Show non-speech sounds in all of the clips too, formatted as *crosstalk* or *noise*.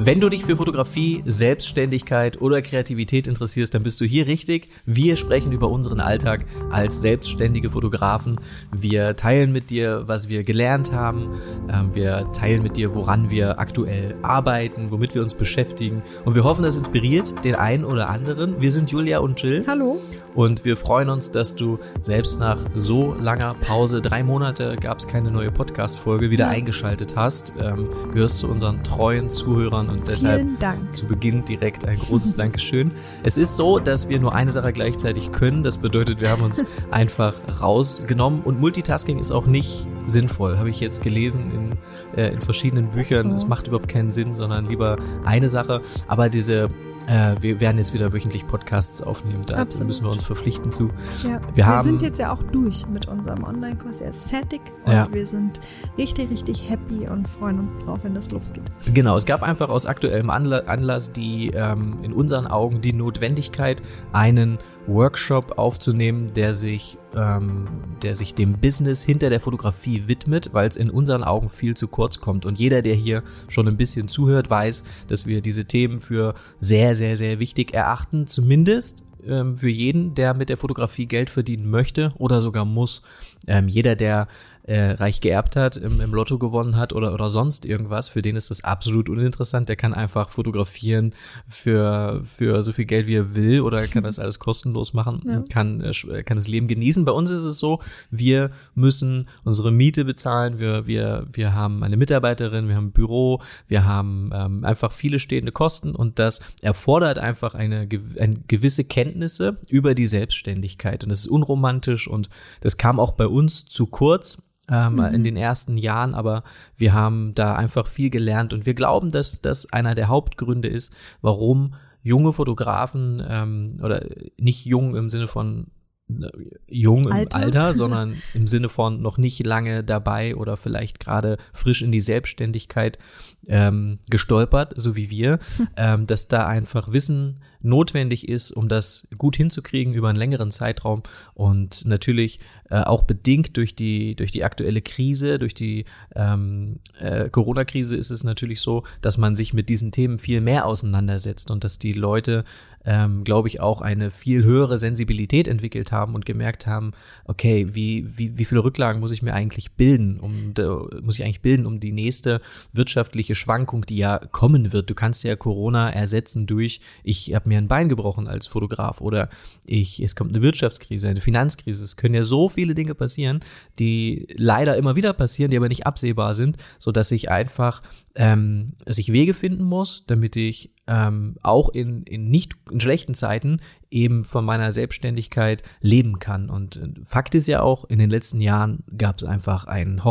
Wenn du dich für Fotografie, Selbstständigkeit oder Kreativität interessierst, dann bist du hier richtig. Wir sprechen über unseren Alltag als selbstständige Fotografen. Wir teilen mit dir, was wir gelernt haben. Ähm, wir teilen mit dir, woran wir aktuell arbeiten, womit wir uns beschäftigen. Und wir hoffen, das inspiriert den einen oder anderen. Wir sind Julia und Jill. Hallo. Und wir freuen uns, dass du selbst nach so langer Pause, drei Monate gab es keine neue Podcast-Folge, wieder eingeschaltet hast. Ähm, gehörst zu unseren treuen Zuhörern und deshalb zu Beginn direkt ein großes *laughs* Dankeschön. Es ist so, dass wir nur eine Sache gleichzeitig können. Das bedeutet, wir haben uns *laughs* einfach rausgenommen und Multitasking ist auch nicht sinnvoll, habe ich jetzt gelesen in, äh, in verschiedenen Büchern. Es so. macht überhaupt keinen Sinn, sondern lieber eine Sache. Aber diese äh, wir werden jetzt wieder wöchentlich Podcasts aufnehmen. Da Absolut. müssen wir uns verpflichten zu. Ja. Wir, wir sind jetzt ja auch durch mit unserem Online-Kurs. Er ist fertig und ja. wir sind richtig, richtig happy und freuen uns drauf, wenn das losgeht. Genau, es gab einfach aus aktuellem Anlass die ähm, in unseren Augen die Notwendigkeit, einen Workshop aufzunehmen, der sich, ähm, der sich dem Business hinter der Fotografie widmet, weil es in unseren Augen viel zu kurz kommt. Und jeder, der hier schon ein bisschen zuhört, weiß, dass wir diese Themen für sehr, sehr, sehr wichtig erachten. Zumindest ähm, für jeden, der mit der Fotografie Geld verdienen möchte oder sogar muss. Ähm, jeder, der äh, reich geerbt hat, im, im, Lotto gewonnen hat oder, oder sonst irgendwas, für den ist das absolut uninteressant. Der kann einfach fotografieren für, für so viel Geld, wie er will oder kann das *laughs* alles kostenlos machen, ja. kann, äh, kann das Leben genießen. Bei uns ist es so, wir müssen unsere Miete bezahlen, wir, wir, wir haben eine Mitarbeiterin, wir haben ein Büro, wir haben ähm, einfach viele stehende Kosten und das erfordert einfach eine, eine gewisse Kenntnisse über die Selbstständigkeit und das ist unromantisch und das kam auch bei uns zu kurz ähm, mhm. in den ersten Jahren, aber wir haben da einfach viel gelernt und wir glauben, dass das einer der Hauptgründe ist, warum junge Fotografen ähm, oder nicht jung im Sinne von äh, jung im Alter, Alter *laughs* sondern im Sinne von noch nicht lange dabei oder vielleicht gerade frisch in die Selbstständigkeit ähm, gestolpert, so wie wir, *laughs* ähm, dass da einfach Wissen notwendig ist, um das gut hinzukriegen über einen längeren Zeitraum und natürlich äh, auch bedingt durch die durch die aktuelle Krise, durch die ähm, äh, Corona-Krise ist es natürlich so, dass man sich mit diesen Themen viel mehr auseinandersetzt und dass die Leute ähm, glaube ich, auch eine viel höhere Sensibilität entwickelt haben und gemerkt haben, okay, wie, wie, wie viele Rücklagen muss ich mir eigentlich bilden, um muss ich eigentlich bilden, um die nächste wirtschaftliche Schwankung, die ja kommen wird. Du kannst ja Corona ersetzen durch, ich habe mir ein Bein gebrochen als Fotograf oder ich, es kommt eine Wirtschaftskrise, eine Finanzkrise. Es können ja so viele Dinge passieren, die leider immer wieder passieren, die aber nicht absehbar sind, so dass ich einfach ähm, dass ich Wege finden muss, damit ich ähm, auch in, in nicht in schlechten Zeiten eben von meiner Selbstständigkeit leben kann. Und äh, Fakt ist ja auch, in den letzten Jahren gab es einfach einen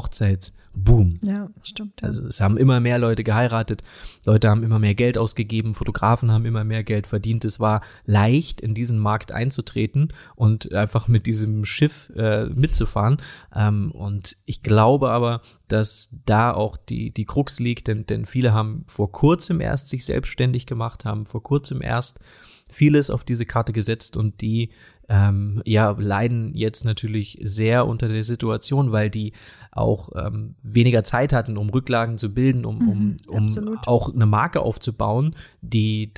Hochzeitsboom. Ja, stimmt. Ja. Also es haben immer mehr Leute geheiratet, Leute haben immer mehr Geld ausgegeben, Fotografen haben immer mehr Geld verdient. Es war leicht, in diesen Markt einzutreten und einfach mit diesem Schiff äh, mitzufahren. Ähm, und ich glaube aber, dass da auch die, die Krux liegt, denn, denn viele haben vor kurzem erst sich selbstständig gemacht, haben vor kurzem erst vieles auf diese Karte gesetzt und die ähm, ja, leiden jetzt natürlich sehr unter der Situation, weil die auch ähm, weniger Zeit hatten, um Rücklagen zu bilden, um, um, mhm, um auch eine Marke aufzubauen, die,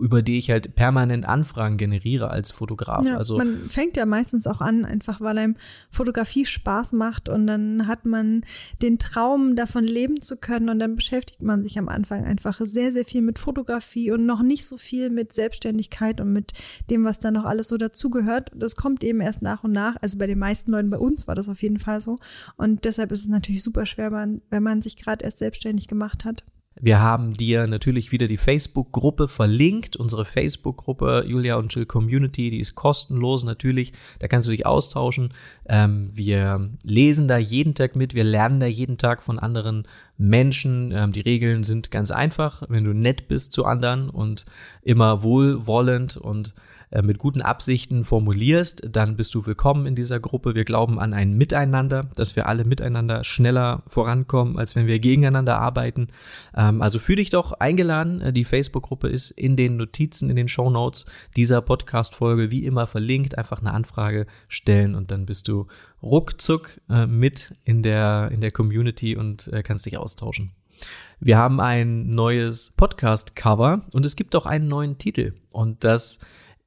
über die ich halt permanent Anfragen generiere als Fotograf. Ja, also man fängt ja meistens auch an, einfach weil einem Fotografie Spaß macht und dann hat man den Traum, davon leben zu können und dann beschäftigt man sich am Anfang einfach sehr, sehr viel mit Fotografie und noch nicht so viel mit Selbstständigkeit und mit dem, was da noch alles so dazugehört gehört. Das kommt eben erst nach und nach. Also bei den meisten Leuten bei uns war das auf jeden Fall so. Und deshalb ist es natürlich super schwer, wenn man sich gerade erst selbstständig gemacht hat. Wir haben dir natürlich wieder die Facebook-Gruppe verlinkt, unsere Facebook-Gruppe Julia und Jill Community, die ist kostenlos natürlich, da kannst du dich austauschen. Ähm, wir lesen da jeden Tag mit, wir lernen da jeden Tag von anderen Menschen. Ähm, die Regeln sind ganz einfach, wenn du nett bist zu anderen und immer wohlwollend und äh, mit guten Absichten formulierst, dann bist du willkommen in dieser Gruppe. Wir glauben an ein Miteinander, dass wir alle miteinander schneller vorankommen, als wenn wir gegeneinander arbeiten. Ähm, also fühl dich doch eingeladen. Äh, die Facebook-Gruppe ist in den Notizen, in den Show Notes dieser Podcast-Folge wie immer verlinkt. Einfach eine Anfrage stellen und dann bist du ruckzuck äh, mit in der, in der Community und kannst dich austauschen. Wir haben ein neues Podcast-Cover und es gibt auch einen neuen Titel. Und das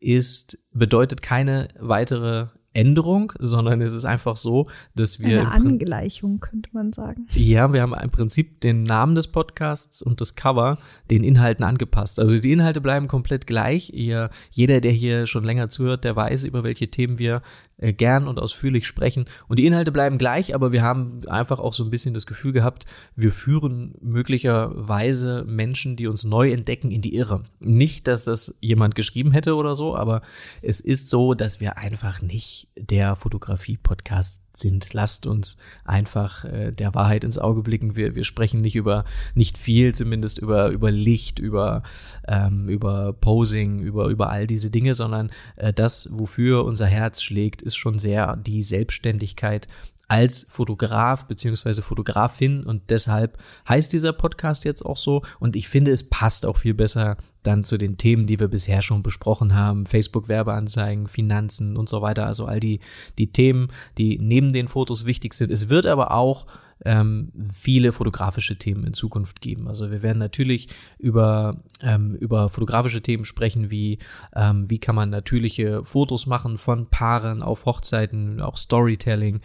ist, bedeutet keine weitere Änderung, sondern es ist einfach so, dass wir. Eine Angleichung, könnte man sagen. Ja, wir haben im Prinzip den Namen des Podcasts und das Cover den Inhalten angepasst. Also die Inhalte bleiben komplett gleich. Ihr, jeder, der hier schon länger zuhört, der weiß, über welche Themen wir äh, gern und ausführlich sprechen. Und die Inhalte bleiben gleich, aber wir haben einfach auch so ein bisschen das Gefühl gehabt, wir führen möglicherweise Menschen, die uns neu entdecken, in die Irre. Nicht, dass das jemand geschrieben hätte oder so, aber es ist so, dass wir einfach nicht der Fotografie-Podcast sind. Lasst uns einfach äh, der Wahrheit ins Auge blicken. Wir, wir sprechen nicht über, nicht viel zumindest über, über Licht, über, ähm, über Posing, über, über all diese Dinge, sondern äh, das, wofür unser Herz schlägt, ist schon sehr die Selbstständigkeit als Fotograf beziehungsweise Fotografin und deshalb heißt dieser Podcast jetzt auch so und ich finde, es passt auch viel besser dann zu den Themen, die wir bisher schon besprochen haben, Facebook-Werbeanzeigen, Finanzen und so weiter, also all die, die Themen, die neben den Fotos wichtig sind. Es wird aber auch ähm, viele fotografische Themen in Zukunft geben. Also wir werden natürlich über, ähm, über fotografische Themen sprechen, wie ähm, wie kann man natürliche Fotos machen von Paaren auf Hochzeiten, auch Storytelling.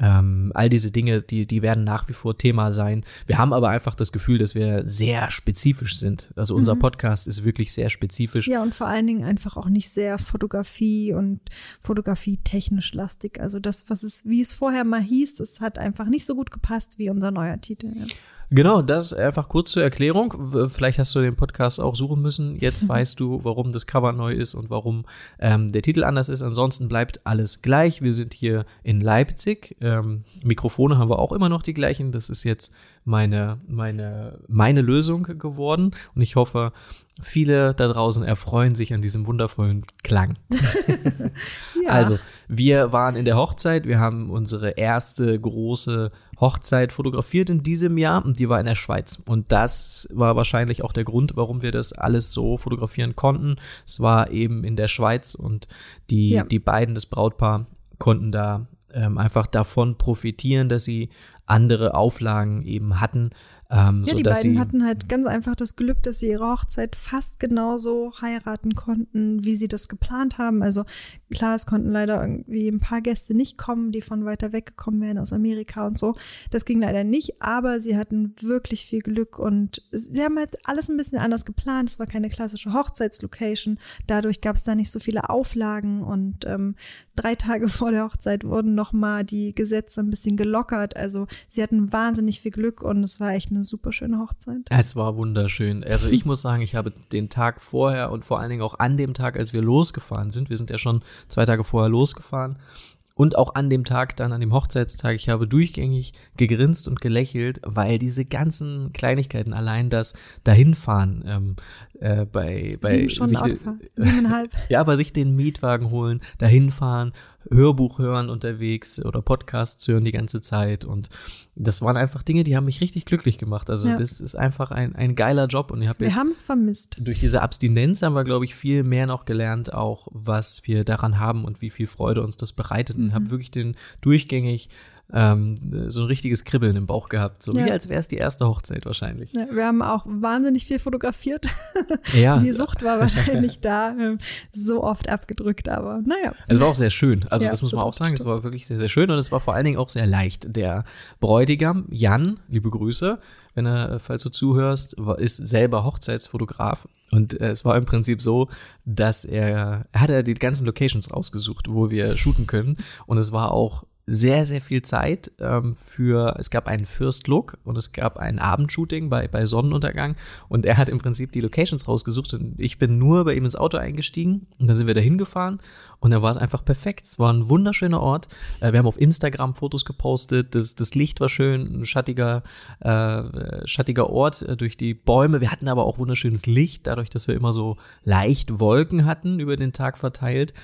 Ähm, all diese Dinge, die, die werden nach wie vor Thema sein. Wir haben aber einfach das Gefühl, dass wir sehr spezifisch sind. Also unser mhm. Podcast ist wirklich sehr spezifisch. Ja, und vor allen Dingen einfach auch nicht sehr Fotografie und Fotografie technisch lastig. Also das, was es, wie es vorher mal hieß, das hat einfach nicht so gut gepasst wie unser neuer Titel. Ja. Genau, das einfach kurz zur Erklärung. Vielleicht hast du den Podcast auch suchen müssen. Jetzt *laughs* weißt du, warum das Cover neu ist und warum ähm, der Titel anders ist. Ansonsten bleibt alles gleich. Wir sind hier in Leipzig. Ähm, Mikrofone haben wir auch immer noch die gleichen. Das ist jetzt meine, meine, meine Lösung geworden. Und ich hoffe, viele da draußen erfreuen sich an diesem wundervollen Klang. *laughs* *laughs* ja. Also, wir waren in der Hochzeit. Wir haben unsere erste große Hochzeit fotografiert in diesem Jahr und die war in der Schweiz. Und das war wahrscheinlich auch der Grund, warum wir das alles so fotografieren konnten. Es war eben in der Schweiz und die, ja. die beiden, das Brautpaar, konnten da ähm, einfach davon profitieren, dass sie andere Auflagen eben hatten. Ähm, ja, die beiden hatten halt ganz einfach das Glück, dass sie ihre Hochzeit fast genauso heiraten konnten, wie sie das geplant haben. Also klar, es konnten leider irgendwie ein paar Gäste nicht kommen, die von weiter weg gekommen wären aus Amerika und so. Das ging leider nicht, aber sie hatten wirklich viel Glück und sie haben halt alles ein bisschen anders geplant. Es war keine klassische Hochzeitslocation. Dadurch gab es da nicht so viele Auflagen und ähm, drei Tage *laughs* vor der Hochzeit wurden nochmal die Gesetze ein bisschen gelockert. Also sie hatten wahnsinnig viel Glück und es war echt eine super schöne Hochzeit. Es war wunderschön. Also ich *laughs* muss sagen, ich habe den Tag vorher und vor allen Dingen auch an dem Tag, als wir losgefahren sind, wir sind ja schon zwei Tage vorher losgefahren, und auch an dem Tag, dann an dem Hochzeitstag, ich habe durchgängig gegrinst und gelächelt, weil diese ganzen Kleinigkeiten, allein das Dahinfahren, ähm, äh, bei, bei Sieben Stunden sich, Autofahren. Siebeneinhalb. *laughs* ja, bei sich den Mietwagen holen, dahinfahren, Hörbuch hören unterwegs oder Podcasts hören die ganze Zeit. Und das waren einfach Dinge, die haben mich richtig glücklich gemacht. Also ja. das ist einfach ein, ein geiler Job. Und ich habe wir haben es vermisst. Durch diese Abstinenz haben wir, glaube ich, viel mehr noch gelernt, auch was wir daran haben und wie viel Freude uns das bereitet. Mhm. Und habe wirklich den durchgängig ähm, so ein richtiges Kribbeln im Bauch gehabt. So ja. wie als wäre es die erste Hochzeit wahrscheinlich. Ja, wir haben auch wahnsinnig viel fotografiert. Ja. *laughs* die Sucht war *laughs* wahrscheinlich da, ähm, so oft abgedrückt, aber naja. Es war auch sehr schön. Also ja, das muss man auch sagen. Es war wirklich sehr, sehr schön und es war vor allen Dingen auch sehr leicht. Der Bräutigam, Jan, liebe Grüße, wenn er, falls du zuhörst, ist selber Hochzeitsfotograf. Und äh, es war im Prinzip so, dass er, er hatte die ganzen Locations rausgesucht, wo wir shooten können. Und es war auch sehr, sehr viel Zeit ähm, für, es gab einen First Look und es gab ein Abendshooting bei, bei Sonnenuntergang und er hat im Prinzip die Locations rausgesucht und ich bin nur bei ihm ins Auto eingestiegen und dann sind wir da hingefahren und dann war es einfach perfekt. Es war ein wunderschöner Ort. Äh, wir haben auf Instagram Fotos gepostet, das, das Licht war schön, ein schattiger, äh, schattiger Ort äh, durch die Bäume. Wir hatten aber auch wunderschönes Licht, dadurch, dass wir immer so leicht Wolken hatten über den Tag verteilt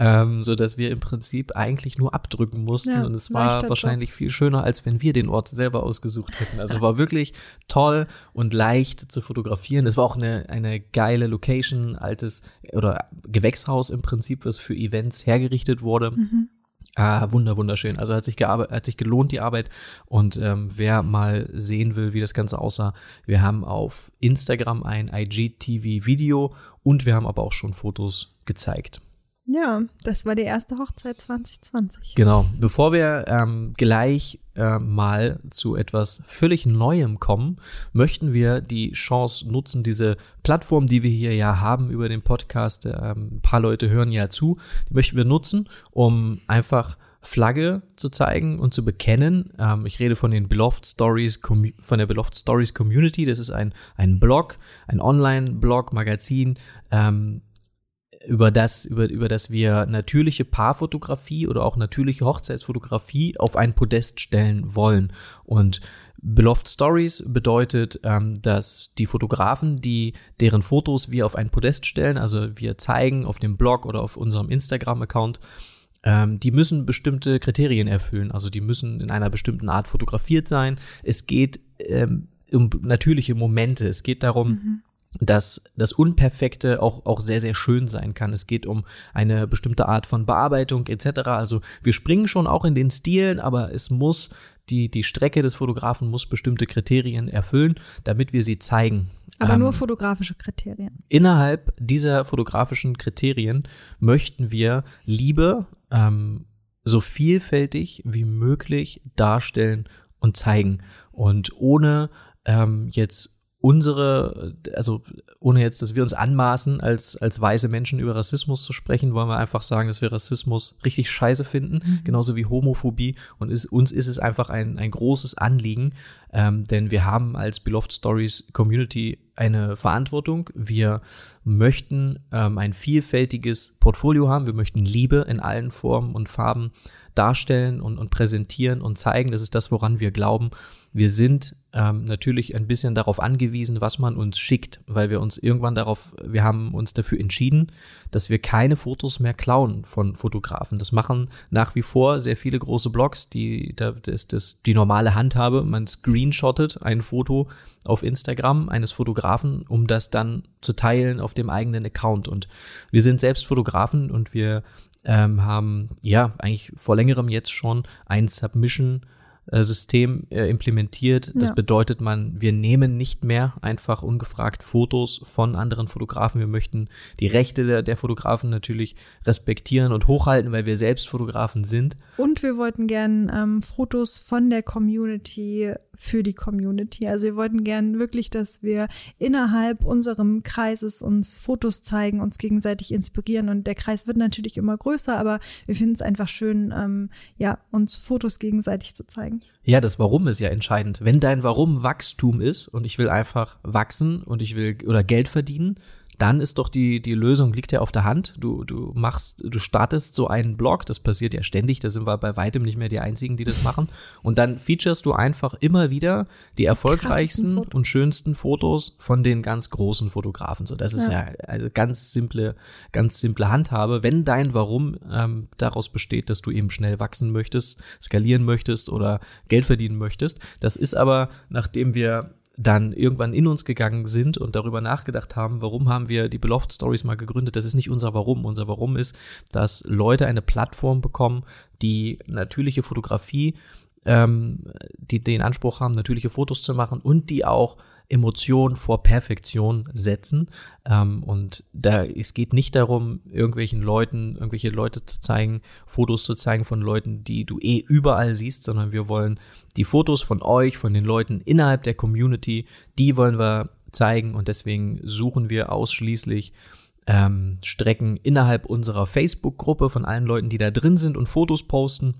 ähm, so dass wir im Prinzip eigentlich nur abdrücken mussten ja, und es war wahrscheinlich Job. viel schöner, als wenn wir den Ort selber ausgesucht hätten. Also war wirklich toll und leicht zu fotografieren. Es war auch eine, eine geile Location, altes oder Gewächshaus im Prinzip, was für Events hergerichtet wurde. Mhm. Ah, wunder, wunderschön. Also hat sich, hat sich gelohnt, die Arbeit. Und ähm, wer mal sehen will, wie das Ganze aussah, wir haben auf Instagram ein IGTV-Video und wir haben aber auch schon Fotos gezeigt. Ja, das war die erste Hochzeit 2020. Genau. Bevor wir ähm, gleich äh, mal zu etwas völlig Neuem kommen, möchten wir die Chance nutzen, diese Plattform, die wir hier ja haben über den Podcast, äh, ein paar Leute hören ja zu, die möchten wir nutzen, um einfach Flagge zu zeigen und zu bekennen. Ähm, ich rede von den Beloved Stories, von der Beloved Stories Community. Das ist ein, ein Blog, ein Online-Blog, Magazin, ähm, über das, über, über das wir natürliche Paarfotografie oder auch natürliche Hochzeitsfotografie auf ein Podest stellen wollen. Und Beloved Stories bedeutet, ähm, dass die Fotografen, die deren Fotos wir auf ein Podest stellen, also wir zeigen auf dem Blog oder auf unserem Instagram-Account, ähm, die müssen bestimmte Kriterien erfüllen. Also die müssen in einer bestimmten Art fotografiert sein. Es geht ähm, um natürliche Momente. Es geht darum, mhm dass das Unperfekte auch, auch sehr, sehr schön sein kann. Es geht um eine bestimmte Art von Bearbeitung etc. Also wir springen schon auch in den Stilen, aber es muss, die, die Strecke des Fotografen muss bestimmte Kriterien erfüllen, damit wir sie zeigen. Aber ähm, nur fotografische Kriterien. Innerhalb dieser fotografischen Kriterien möchten wir Liebe ähm, so vielfältig wie möglich darstellen und zeigen. Und ohne ähm, jetzt unsere, also ohne jetzt, dass wir uns anmaßen, als, als weise Menschen über Rassismus zu sprechen, wollen wir einfach sagen, dass wir Rassismus richtig scheiße finden, mhm. genauso wie Homophobie. Und ist, uns ist es einfach ein, ein großes Anliegen, ähm, denn wir haben als Beloved Stories Community eine Verantwortung. Wir möchten ähm, ein vielfältiges Portfolio haben. Wir möchten Liebe in allen Formen und Farben darstellen und, und präsentieren und zeigen. Das ist das, woran wir glauben. Wir sind ähm, natürlich ein bisschen darauf angewiesen, was man uns schickt, weil wir uns irgendwann darauf, wir haben uns dafür entschieden, dass wir keine Fotos mehr klauen von Fotografen. Das machen nach wie vor sehr viele große Blogs, die das, das, die normale Handhabe. Man screenshottet ein Foto auf Instagram eines Fotografen, um das dann zu teilen auf dem eigenen Account. Und wir sind selbst Fotografen und wir ähm, haben ja eigentlich vor längerem jetzt schon ein Submission System äh, implementiert. Das ja. bedeutet, man, wir nehmen nicht mehr einfach ungefragt Fotos von anderen Fotografen. Wir möchten die Rechte der, der Fotografen natürlich respektieren und hochhalten, weil wir selbst Fotografen sind. Und wir wollten gern ähm, Fotos von der Community für die Community. Also wir wollten gern wirklich, dass wir innerhalb unserem Kreises uns Fotos zeigen, uns gegenseitig inspirieren. Und der Kreis wird natürlich immer größer, aber wir finden es einfach schön, ähm, ja, uns Fotos gegenseitig zu zeigen. Ja, das Warum ist ja entscheidend. Wenn dein Warum Wachstum ist und ich will einfach wachsen und ich will oder Geld verdienen, dann ist doch die, die Lösung liegt ja auf der Hand. Du, du machst, du startest so einen Blog, das passiert ja ständig, da sind wir bei weitem nicht mehr die einzigen, die das machen. Und dann featurest du einfach immer wieder die erfolgreichsten und schönsten Fotos von den ganz großen Fotografen. So, das ist ja, ja also ganz simple, ganz simple Handhabe. Wenn dein Warum ähm, daraus besteht, dass du eben schnell wachsen möchtest, skalieren möchtest oder Geld verdienen möchtest, das ist aber, nachdem wir dann irgendwann in uns gegangen sind und darüber nachgedacht haben, warum haben wir die Beloved Stories mal gegründet. Das ist nicht unser Warum. Unser Warum ist, dass Leute eine Plattform bekommen, die natürliche Fotografie, ähm, die den Anspruch haben, natürliche Fotos zu machen und die auch Emotion vor Perfektion setzen. Ähm, und da, es geht nicht darum, irgendwelchen Leuten, irgendwelche Leute zu zeigen, Fotos zu zeigen von Leuten, die du eh überall siehst, sondern wir wollen die Fotos von euch, von den Leuten innerhalb der Community, die wollen wir zeigen und deswegen suchen wir ausschließlich ähm, Strecken innerhalb unserer Facebook-Gruppe von allen Leuten, die da drin sind und Fotos posten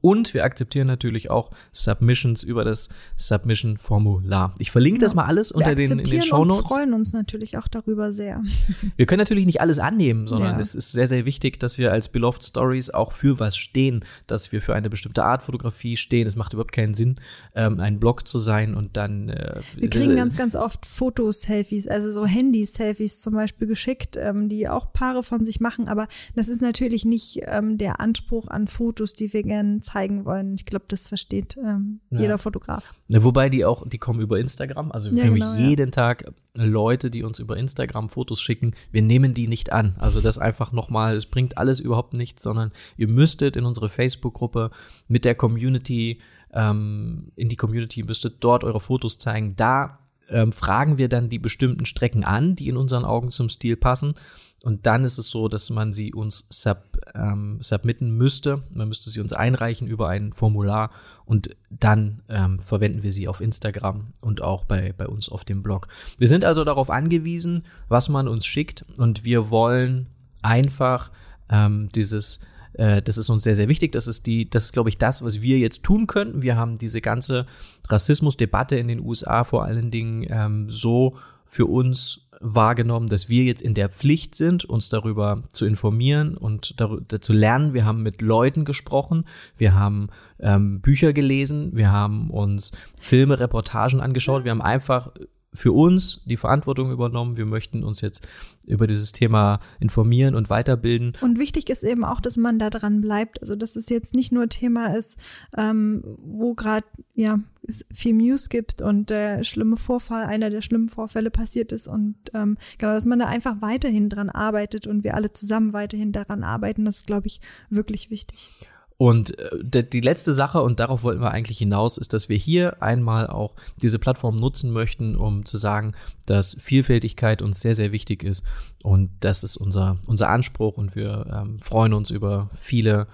und wir akzeptieren natürlich auch Submissions über das Submission-Formular. Ich verlinke ja. das mal alles unter den, in den Show Notes. Wir freuen uns natürlich auch darüber sehr. *laughs* Wir können natürlich nicht alles annehmen, sondern ja. es ist sehr, sehr wichtig, dass wir als Beloved Stories auch für was stehen, dass wir für eine bestimmte Art Fotografie stehen. Es macht überhaupt keinen Sinn, ähm, ein Blog zu sein und dann. Äh, wir kriegen ganz, ganz oft Fotos-Selfies, also so Handy-Selfies zum Beispiel geschickt, ähm, die auch Paare von sich machen, aber das ist natürlich nicht ähm, der Anspruch an Fotos, die wir gerne zeigen wollen. Ich glaube, das versteht ähm, ja. jeder Fotograf. Wobei die auch, die kommen über Instagram. Also wir ja, genau, jeden ja. Tag Leute, die uns über Instagram Fotos schicken. Wir nehmen die nicht an. Also das einfach nochmal, es bringt alles überhaupt nichts, sondern ihr müsstet in unsere Facebook-Gruppe mit der Community, ähm, in die Community, müsstet dort eure Fotos zeigen. Da ähm, fragen wir dann die bestimmten Strecken an, die in unseren Augen zum Stil passen. Und dann ist es so, dass man sie uns sub, ähm, submitten müsste. Man müsste sie uns einreichen über ein Formular und dann ähm, verwenden wir sie auf Instagram und auch bei, bei uns auf dem Blog. Wir sind also darauf angewiesen, was man uns schickt und wir wollen einfach ähm, dieses äh, das ist uns sehr, sehr wichtig. Das ist die, das ist, glaube ich, das, was wir jetzt tun könnten. Wir haben diese ganze Rassismusdebatte in den USA vor allen Dingen ähm, so für uns wahrgenommen, dass wir jetzt in der Pflicht sind, uns darüber zu informieren und zu lernen. Wir haben mit Leuten gesprochen, wir haben ähm, Bücher gelesen, wir haben uns Filme, Reportagen angeschaut, wir haben einfach für uns die Verantwortung übernommen. Wir möchten uns jetzt über dieses Thema informieren und weiterbilden. Und wichtig ist eben auch, dass man da dran bleibt. Also dass es jetzt nicht nur Thema ist, ähm, wo gerade ja es viel News gibt und der schlimme Vorfall, einer der schlimmen Vorfälle passiert ist und ähm, genau, dass man da einfach weiterhin dran arbeitet und wir alle zusammen weiterhin daran arbeiten, das ist, glaube ich, wirklich wichtig. Und äh, die letzte Sache, und darauf wollten wir eigentlich hinaus, ist, dass wir hier einmal auch diese Plattform nutzen möchten, um zu sagen, dass Vielfältigkeit uns sehr, sehr wichtig ist. Und das ist unser, unser Anspruch und wir ähm, freuen uns über viele,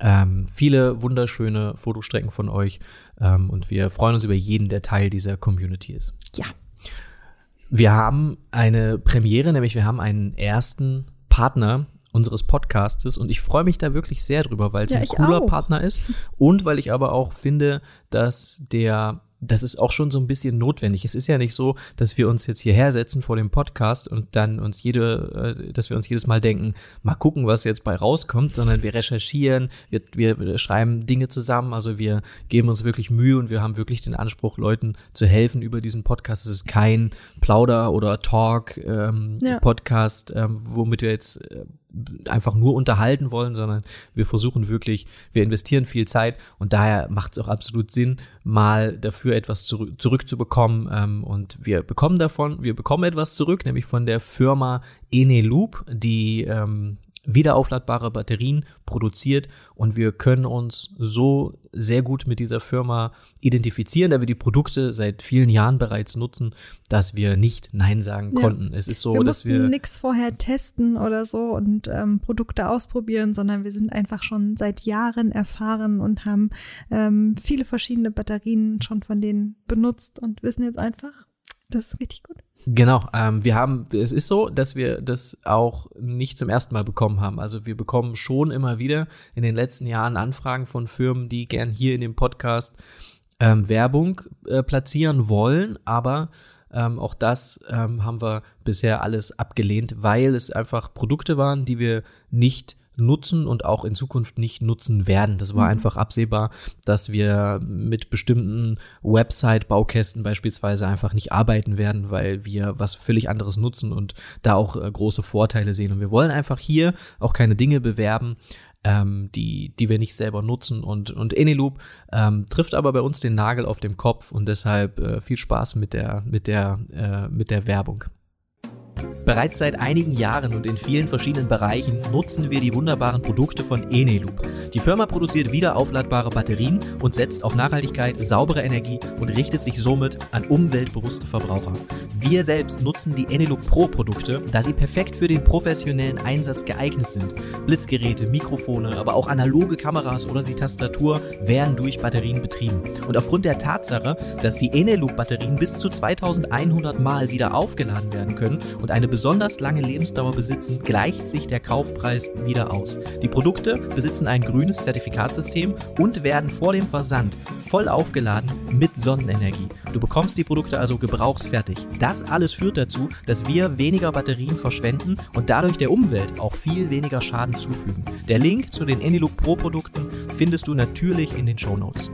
ähm, viele wunderschöne Fotostrecken von euch. Ähm, und wir freuen uns über jeden, der Teil dieser Community ist. Ja. Wir haben eine Premiere, nämlich wir haben einen ersten Partner unseres Podcastes und ich freue mich da wirklich sehr drüber, weil es ja, ein cooler auch. Partner ist und weil ich aber auch finde, dass der das ist auch schon so ein bisschen notwendig. Es ist ja nicht so, dass wir uns jetzt hierher setzen vor dem Podcast und dann uns jede, äh, dass wir uns jedes Mal denken, mal gucken, was jetzt bei rauskommt, sondern wir recherchieren, wir, wir schreiben Dinge zusammen, also wir geben uns wirklich Mühe und wir haben wirklich den Anspruch, Leuten zu helfen über diesen Podcast. Es ist kein Plauder oder Talk ähm, ja. Podcast, ähm, womit wir jetzt äh, einfach nur unterhalten wollen, sondern wir versuchen wirklich, wir investieren viel Zeit und daher macht es auch absolut Sinn, mal dafür etwas zurück, zurückzubekommen. Ähm, und wir bekommen davon, wir bekommen etwas zurück, nämlich von der Firma Eneloop, die ähm, wiederaufladbare Batterien produziert und wir können uns so sehr gut mit dieser Firma identifizieren, da wir die Produkte seit vielen Jahren bereits nutzen, dass wir nicht Nein sagen ja. konnten. Es ist so, wir dass wir nichts vorher testen oder so und ähm, Produkte ausprobieren, sondern wir sind einfach schon seit Jahren erfahren und haben ähm, viele verschiedene Batterien schon von denen benutzt und wissen jetzt einfach, das ist richtig gut. Genau, ähm, wir haben, es ist so, dass wir das auch nicht zum ersten Mal bekommen haben. Also wir bekommen schon immer wieder in den letzten Jahren Anfragen von Firmen, die gern hier in dem Podcast ähm, Werbung äh, platzieren wollen, aber ähm, auch das ähm, haben wir bisher alles abgelehnt, weil es einfach Produkte waren, die wir nicht nutzen und auch in Zukunft nicht nutzen werden. Das war mhm. einfach absehbar, dass wir mit bestimmten Website-Baukästen beispielsweise einfach nicht arbeiten werden, weil wir was völlig anderes nutzen und da auch äh, große Vorteile sehen. Und wir wollen einfach hier auch keine Dinge bewerben, ähm, die, die wir nicht selber nutzen. Und, und Anyloop ähm, trifft aber bei uns den Nagel auf dem Kopf und deshalb äh, viel Spaß mit der, mit der, äh, mit der Werbung. Bereits seit einigen Jahren und in vielen verschiedenen Bereichen nutzen wir die wunderbaren Produkte von Eneloop. Die Firma produziert wiederaufladbare Batterien und setzt auf Nachhaltigkeit, saubere Energie und richtet sich somit an umweltbewusste Verbraucher. Wir selbst nutzen die Eneloop Pro Produkte, da sie perfekt für den professionellen Einsatz geeignet sind. Blitzgeräte, Mikrofone, aber auch analoge Kameras oder die Tastatur werden durch Batterien betrieben. Und aufgrund der Tatsache, dass die Eneloop Batterien bis zu 2100 Mal wieder aufgeladen werden können und und eine besonders lange Lebensdauer besitzen, gleicht sich der Kaufpreis wieder aus. Die Produkte besitzen ein grünes Zertifikatssystem und werden vor dem Versand voll aufgeladen mit Sonnenenergie. Du bekommst die Produkte also gebrauchsfertig. Das alles führt dazu, dass wir weniger Batterien verschwenden und dadurch der Umwelt auch viel weniger Schaden zufügen. Der Link zu den Anylook Pro Produkten findest du natürlich in den Show Notes.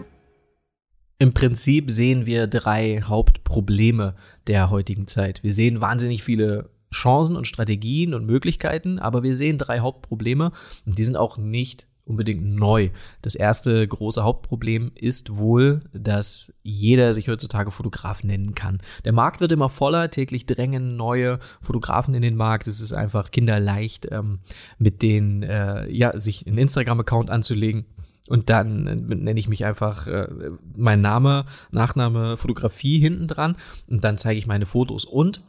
Im Prinzip sehen wir drei Hauptprobleme der heutigen Zeit. Wir sehen wahnsinnig viele Chancen und Strategien und Möglichkeiten, aber wir sehen drei Hauptprobleme und die sind auch nicht unbedingt neu. Das erste große Hauptproblem ist wohl, dass jeder sich heutzutage Fotograf nennen kann. Der Markt wird immer voller, täglich drängen neue Fotografen in den Markt. Es ist einfach kinderleicht, ähm, mit denen äh, ja sich einen Instagram-Account anzulegen. Und dann nenne ich mich einfach äh, mein Name, Nachname, Fotografie hinten dran und dann zeige ich meine Fotos. Und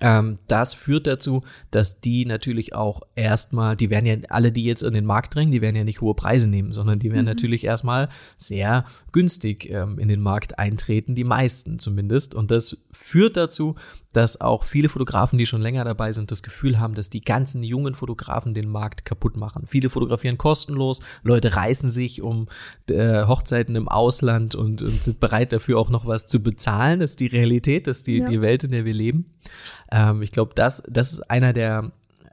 ähm, das führt dazu, dass die natürlich auch erstmal, die werden ja alle, die jetzt in den Markt drängen, die werden ja nicht hohe Preise nehmen, sondern die werden mhm. natürlich erstmal sehr günstig ähm, in den Markt eintreten, die meisten zumindest. Und das führt dazu, dass auch viele Fotografen, die schon länger dabei sind, das Gefühl haben, dass die ganzen jungen Fotografen den Markt kaputt machen. Viele fotografieren kostenlos, Leute reißen sich um äh, Hochzeiten im Ausland und, und, sind bereit dafür auch noch was zu bezahlen. Das ist die Realität, das ist die, ja. die Welt, in der wir leben. Ähm, ich glaube, das, das ist einer der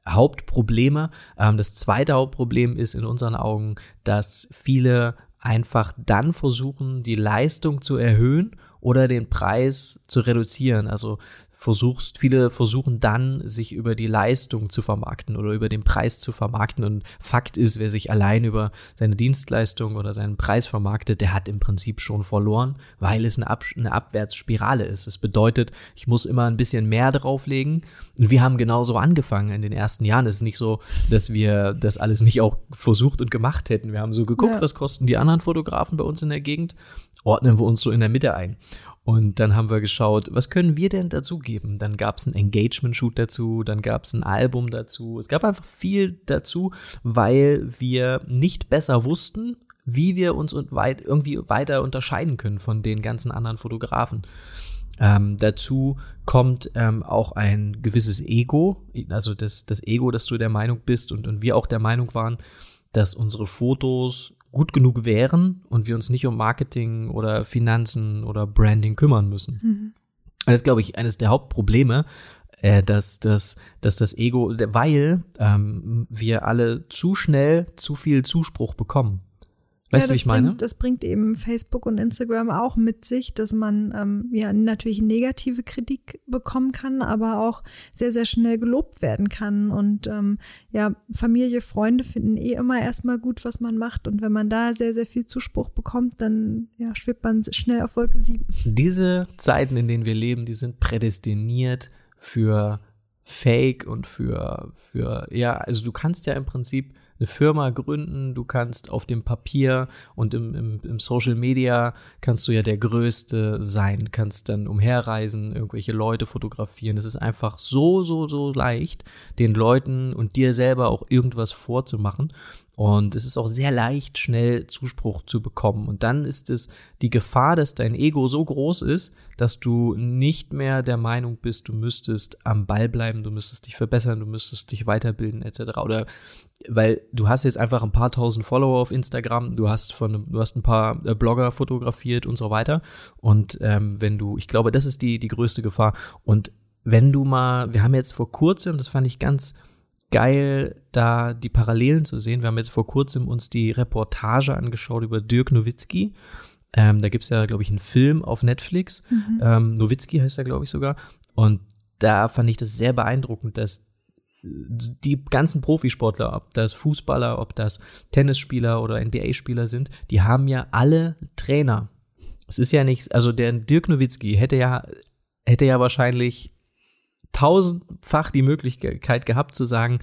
Hauptprobleme. Ähm, das zweite Hauptproblem ist in unseren Augen, dass viele einfach dann versuchen, die Leistung zu erhöhen oder den Preis zu reduzieren. Also versuchst, viele versuchen dann, sich über die Leistung zu vermarkten oder über den Preis zu vermarkten. Und Fakt ist, wer sich allein über seine Dienstleistung oder seinen Preis vermarktet, der hat im Prinzip schon verloren, weil es eine, Ab eine Abwärtsspirale ist. Das bedeutet, ich muss immer ein bisschen mehr drauflegen. Und wir haben genauso angefangen in den ersten Jahren. Es ist nicht so, dass wir das alles nicht auch versucht und gemacht hätten. Wir haben so geguckt, ja. was kosten die anderen Fotografen bei uns in der Gegend, ordnen wir uns so in der Mitte ein. Und dann haben wir geschaut, was können wir denn dazugeben? Dann gab es ein Engagement-Shoot dazu, dann gab es ein Album dazu. Es gab einfach viel dazu, weil wir nicht besser wussten, wie wir uns weit, irgendwie weiter unterscheiden können von den ganzen anderen Fotografen. Ähm, dazu kommt ähm, auch ein gewisses Ego, also das, das Ego, dass du der Meinung bist und, und wir auch der Meinung waren, dass unsere Fotos gut genug wären und wir uns nicht um Marketing oder Finanzen oder Branding kümmern müssen. Mhm. Das ist, glaube ich, eines der Hauptprobleme, äh, dass, dass, dass das Ego, weil ähm, wir alle zu schnell zu viel Zuspruch bekommen. Weißt ja, du, wie ich meine? Bringt, das bringt eben Facebook und Instagram auch mit sich, dass man ähm, ja natürlich negative Kritik bekommen kann, aber auch sehr, sehr schnell gelobt werden kann. Und ähm, ja, Familie, Freunde finden eh immer erstmal gut, was man macht. Und wenn man da sehr, sehr viel Zuspruch bekommt, dann ja, schwebt man schnell auf Wolke 7. Diese Zeiten, in denen wir leben, die sind prädestiniert für Fake und für, für, ja, also du kannst ja im Prinzip eine Firma gründen, du kannst auf dem Papier und im, im, im Social Media kannst du ja der Größte sein, kannst dann umherreisen, irgendwelche Leute fotografieren. Es ist einfach so, so, so leicht, den Leuten und dir selber auch irgendwas vorzumachen. Und es ist auch sehr leicht, schnell Zuspruch zu bekommen. Und dann ist es die Gefahr, dass dein Ego so groß ist, dass du nicht mehr der Meinung bist, du müsstest am Ball bleiben, du müsstest dich verbessern, du müsstest dich weiterbilden, etc. Oder weil du hast jetzt einfach ein paar tausend Follower auf Instagram, du hast von, du hast ein paar äh, Blogger fotografiert und so weiter. Und ähm, wenn du, ich glaube, das ist die, die größte Gefahr. Und wenn du mal, wir haben jetzt vor kurzem, das fand ich ganz geil, da die Parallelen zu sehen. Wir haben jetzt vor kurzem uns die Reportage angeschaut über Dirk Nowitzki. Ähm, da gibt es ja, glaube ich, einen Film auf Netflix. Mhm. Ähm, Nowitzki heißt er, glaube ich, sogar. Und da fand ich das sehr beeindruckend, dass die ganzen Profisportler, ob das Fußballer, ob das Tennisspieler oder NBA-Spieler sind, die haben ja alle Trainer. Es ist ja nichts, also der Dirk Nowitzki hätte ja, hätte ja wahrscheinlich tausendfach die Möglichkeit gehabt zu sagen,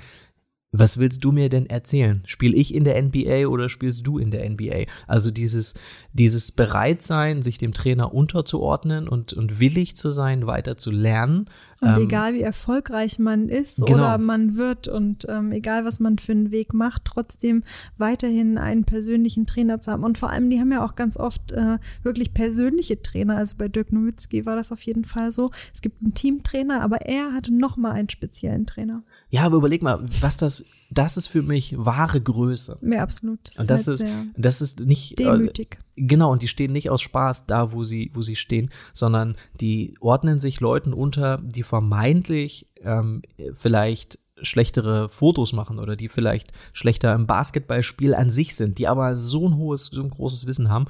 was willst du mir denn erzählen? Spiel ich in der NBA oder spielst du in der NBA? Also dieses, dieses Bereitsein, sich dem Trainer unterzuordnen und, und willig zu sein, weiter zu lernen und ähm, egal wie erfolgreich man ist genau. oder man wird und ähm, egal was man für einen Weg macht, trotzdem weiterhin einen persönlichen Trainer zu haben. Und vor allem, die haben ja auch ganz oft äh, wirklich persönliche Trainer. Also bei Dirk Nowitzki war das auf jeden Fall so. Es gibt einen Teamtrainer, aber er hatte noch mal einen speziellen Trainer. Ja, aber überleg mal, was das das ist für mich wahre Größe. Ja, absolut. Das und das ist, ist das ist nicht äh, demütig. Äh, genau, und die stehen nicht aus Spaß da, wo sie, wo sie stehen, sondern die ordnen sich Leuten unter, die vermeintlich ähm, vielleicht schlechtere Fotos machen oder die vielleicht schlechter im Basketballspiel an sich sind, die aber so ein hohes, so ein großes Wissen haben.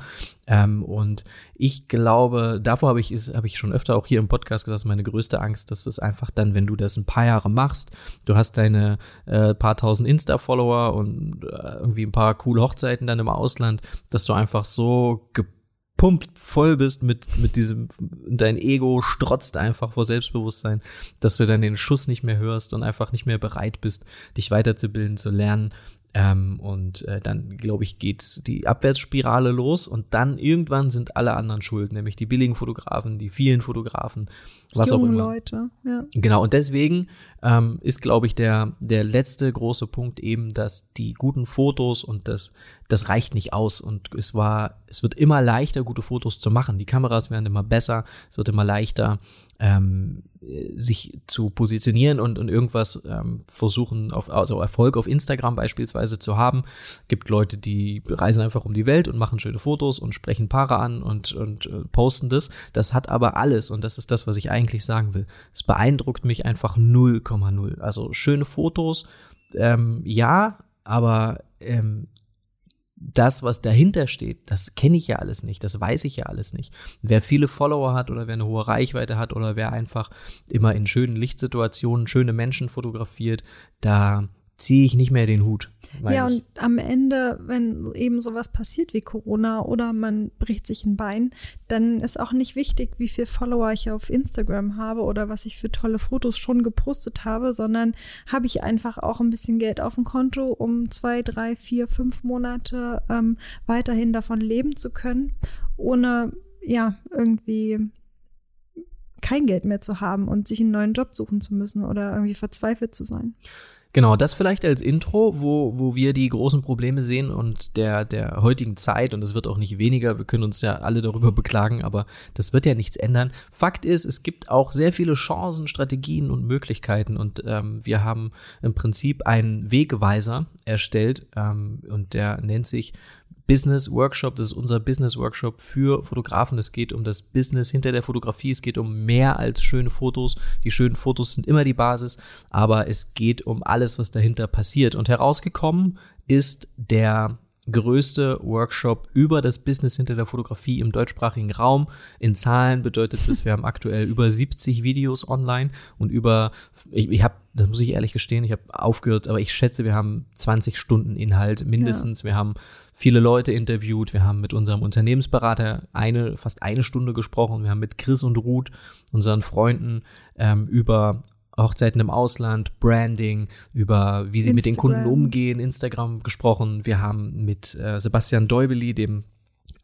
Ähm, und ich glaube, davor habe ich, habe ich schon öfter auch hier im Podcast gesagt, meine größte Angst, dass es einfach dann, wenn du das ein paar Jahre machst, du hast deine äh, paar tausend Insta-Follower und äh, irgendwie ein paar coole Hochzeiten dann im Ausland, dass du einfach so gepumpt voll bist mit, mit diesem, dein Ego strotzt einfach vor Selbstbewusstsein, dass du dann den Schuss nicht mehr hörst und einfach nicht mehr bereit bist, dich weiterzubilden, zu lernen ähm, und äh, dann, glaube ich, geht die Abwärtsspirale los und dann irgendwann sind alle anderen schuld, nämlich die billigen Fotografen, die vielen Fotografen, was Junge auch immer. Leute, ja. Genau, und deswegen ähm, ist, glaube ich, der, der letzte große Punkt eben, dass die guten Fotos und das, das reicht nicht aus. Und es war, es wird immer leichter, gute Fotos zu machen. Die Kameras werden immer besser, es wird immer leichter, ähm, sich zu positionieren und, und irgendwas ähm, versuchen, auf, also Erfolg auf Instagram beispielsweise zu haben. Gibt Leute, die reisen einfach um die Welt und machen schöne Fotos und sprechen Paare an und, und äh, posten das. Das hat aber alles, und das ist das, was ich eigentlich sagen will. Es beeindruckt mich einfach 0,0. Also schöne Fotos, ähm, ja, aber ähm, das, was dahinter steht, das kenne ich ja alles nicht, das weiß ich ja alles nicht. Wer viele Follower hat oder wer eine hohe Reichweite hat oder wer einfach immer in schönen Lichtsituationen schöne Menschen fotografiert, da ziehe ich nicht mehr den Hut. Ja, ich. und am Ende, wenn eben sowas passiert wie Corona oder man bricht sich ein Bein, dann ist auch nicht wichtig, wie viel Follower ich auf Instagram habe oder was ich für tolle Fotos schon gepostet habe, sondern habe ich einfach auch ein bisschen Geld auf dem Konto, um zwei, drei, vier, fünf Monate ähm, weiterhin davon leben zu können, ohne ja irgendwie kein Geld mehr zu haben und sich einen neuen Job suchen zu müssen oder irgendwie verzweifelt zu sein. Genau, das vielleicht als Intro, wo, wo wir die großen Probleme sehen und der, der heutigen Zeit, und es wird auch nicht weniger, wir können uns ja alle darüber beklagen, aber das wird ja nichts ändern. Fakt ist, es gibt auch sehr viele Chancen, Strategien und Möglichkeiten. Und ähm, wir haben im Prinzip einen Wegweiser erstellt ähm, und der nennt sich Business Workshop. Das ist unser Business Workshop für Fotografen. Es geht um das Business hinter der Fotografie. Es geht um mehr als schöne Fotos. Die schönen Fotos sind immer die Basis, aber es geht um alles, was dahinter passiert. Und herausgekommen ist der größte Workshop über das Business hinter der Fotografie im deutschsprachigen Raum. In Zahlen bedeutet das, wir haben aktuell über 70 Videos online und über, ich, ich habe, das muss ich ehrlich gestehen, ich habe aufgehört, aber ich schätze, wir haben 20 Stunden Inhalt mindestens. Ja. Wir haben viele Leute interviewt. Wir haben mit unserem Unternehmensberater eine, fast eine Stunde gesprochen. Wir haben mit Chris und Ruth, unseren Freunden, ähm, über Hochzeiten im Ausland, Branding, über wie sie Instagram. mit den Kunden umgehen, Instagram gesprochen. Wir haben mit äh, Sebastian Deubeli, dem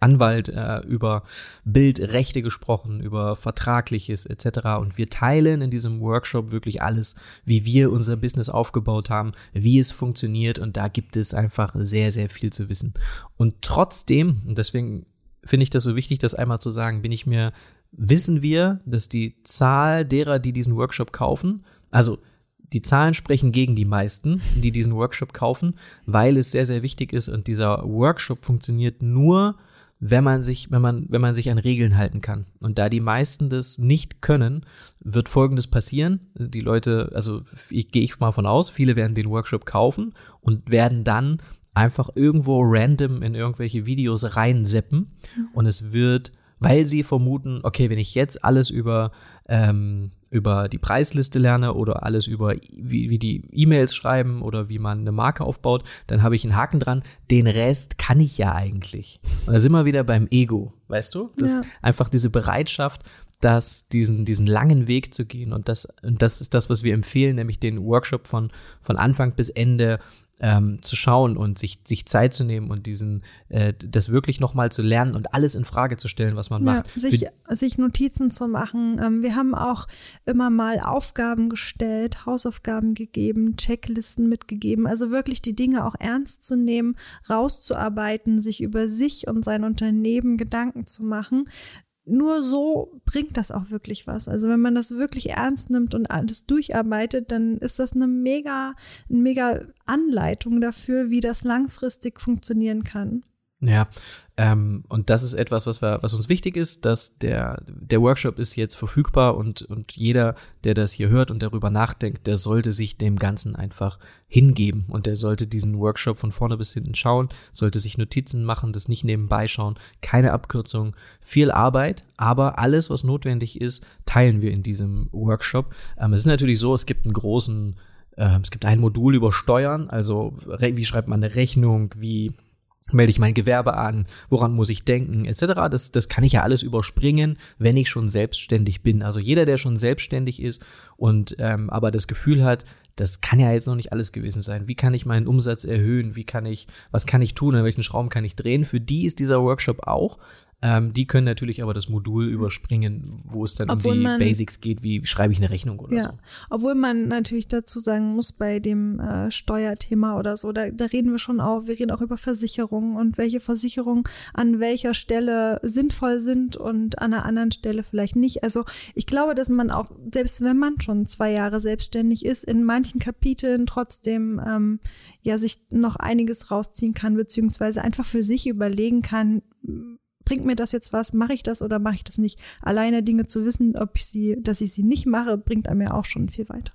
Anwalt äh, über Bildrechte gesprochen, über Vertragliches etc. Und wir teilen in diesem Workshop wirklich alles, wie wir unser Business aufgebaut haben, wie es funktioniert. Und da gibt es einfach sehr, sehr viel zu wissen. Und trotzdem, und deswegen finde ich das so wichtig, das einmal zu sagen, bin ich mir, wissen wir, dass die Zahl derer, die diesen Workshop kaufen, also die Zahlen sprechen gegen die meisten, die diesen Workshop kaufen, weil es sehr, sehr wichtig ist und dieser Workshop funktioniert nur, wenn man sich, wenn man, wenn man sich an Regeln halten kann. Und da die meisten das nicht können, wird Folgendes passieren. Die Leute, also ich gehe ich mal von aus, viele werden den Workshop kaufen und werden dann einfach irgendwo random in irgendwelche Videos reinseppen mhm. und es wird weil sie vermuten, okay, wenn ich jetzt alles über, ähm, über die Preisliste lerne oder alles über, wie, wie die E-Mails schreiben oder wie man eine Marke aufbaut, dann habe ich einen Haken dran. Den Rest kann ich ja eigentlich. Und da sind wir wieder beim Ego, weißt du? Das ja. einfach diese Bereitschaft, das, diesen, diesen langen Weg zu gehen. Und das, und das ist das, was wir empfehlen, nämlich den Workshop von, von Anfang bis Ende ähm, zu schauen und sich, sich Zeit zu nehmen und diesen, äh, das wirklich nochmal zu lernen und alles in Frage zu stellen, was man ja, macht. Sich, sich Notizen zu machen. Ähm, wir haben auch immer mal Aufgaben gestellt, Hausaufgaben gegeben, Checklisten mitgegeben. Also wirklich die Dinge auch ernst zu nehmen, rauszuarbeiten, sich über sich und sein Unternehmen Gedanken zu machen nur so bringt das auch wirklich was. Also wenn man das wirklich ernst nimmt und alles durcharbeitet, dann ist das eine mega, eine mega Anleitung dafür, wie das langfristig funktionieren kann. Ja, ähm, und das ist etwas, was, wir, was uns wichtig ist, dass der, der Workshop ist jetzt verfügbar und, und jeder, der das hier hört und darüber nachdenkt, der sollte sich dem Ganzen einfach hingeben und der sollte diesen Workshop von vorne bis hinten schauen, sollte sich Notizen machen, das nicht nebenbei schauen, keine Abkürzung, viel Arbeit, aber alles, was notwendig ist, teilen wir in diesem Workshop. Ähm, es ist natürlich so, es gibt einen großen, äh, es gibt ein Modul über Steuern, also wie schreibt man eine Rechnung, wie melde ich mein Gewerbe an, woran muss ich denken, etc. Das, das kann ich ja alles überspringen, wenn ich schon selbstständig bin. Also jeder, der schon selbstständig ist und ähm, aber das Gefühl hat, das kann ja jetzt noch nicht alles gewesen sein. Wie kann ich meinen Umsatz erhöhen? Wie kann ich, was kann ich tun? An welchen Schrauben kann ich drehen? Für die ist dieser Workshop auch. Ähm, die können natürlich aber das Modul überspringen, wo es dann Obwohl um die man, Basics geht, wie schreibe ich eine Rechnung oder ja. so. Obwohl man natürlich dazu sagen muss, bei dem äh, Steuerthema oder so, da, da reden wir schon auch, wir reden auch über Versicherungen und welche Versicherungen an welcher Stelle sinnvoll sind und an einer anderen Stelle vielleicht nicht. Also ich glaube, dass man auch, selbst wenn man schon zwei Jahre selbstständig ist, in manchen Kapiteln trotzdem ähm, ja sich noch einiges rausziehen kann, beziehungsweise einfach für sich überlegen kann, bringt mir das jetzt was, mache ich das oder mache ich das nicht? Alleine Dinge zu wissen, ob ich sie, dass ich sie nicht mache, bringt einem ja auch schon viel weiter.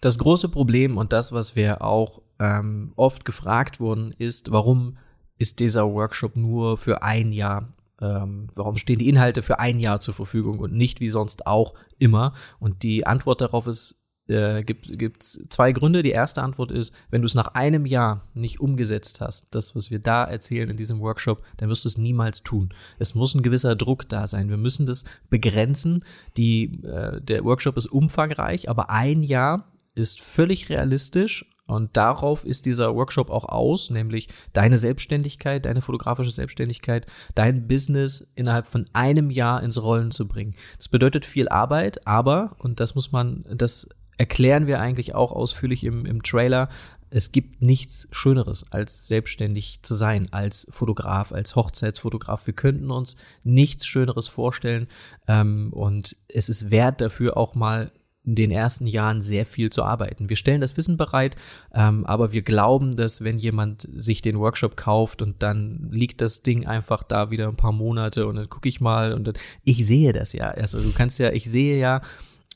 Das große Problem und das, was wir auch ähm, oft gefragt wurden, ist, warum ist dieser Workshop nur für ein Jahr ähm, warum stehen die Inhalte für ein Jahr zur Verfügung und nicht wie sonst auch immer? Und die Antwort darauf ist äh, gibt es zwei Gründe. Die erste Antwort ist, wenn du es nach einem Jahr nicht umgesetzt hast, das, was wir da erzählen in diesem Workshop, dann wirst du es niemals tun. Es muss ein gewisser Druck da sein. Wir müssen das begrenzen. Die, äh, der Workshop ist umfangreich, aber ein Jahr ist völlig realistisch und darauf ist dieser Workshop auch aus, nämlich deine Selbstständigkeit, deine fotografische Selbstständigkeit, dein Business innerhalb von einem Jahr ins Rollen zu bringen. Das bedeutet viel Arbeit, aber, und das muss man, das erklären wir eigentlich auch ausführlich im, im Trailer. Es gibt nichts Schöneres, als selbstständig zu sein, als Fotograf, als Hochzeitsfotograf. Wir könnten uns nichts Schöneres vorstellen. Ähm, und es ist wert dafür auch mal in den ersten Jahren sehr viel zu arbeiten. Wir stellen das Wissen bereit, ähm, aber wir glauben, dass wenn jemand sich den Workshop kauft und dann liegt das Ding einfach da wieder ein paar Monate und dann gucke ich mal und dann, ich sehe das ja. Also du kannst ja, ich sehe ja,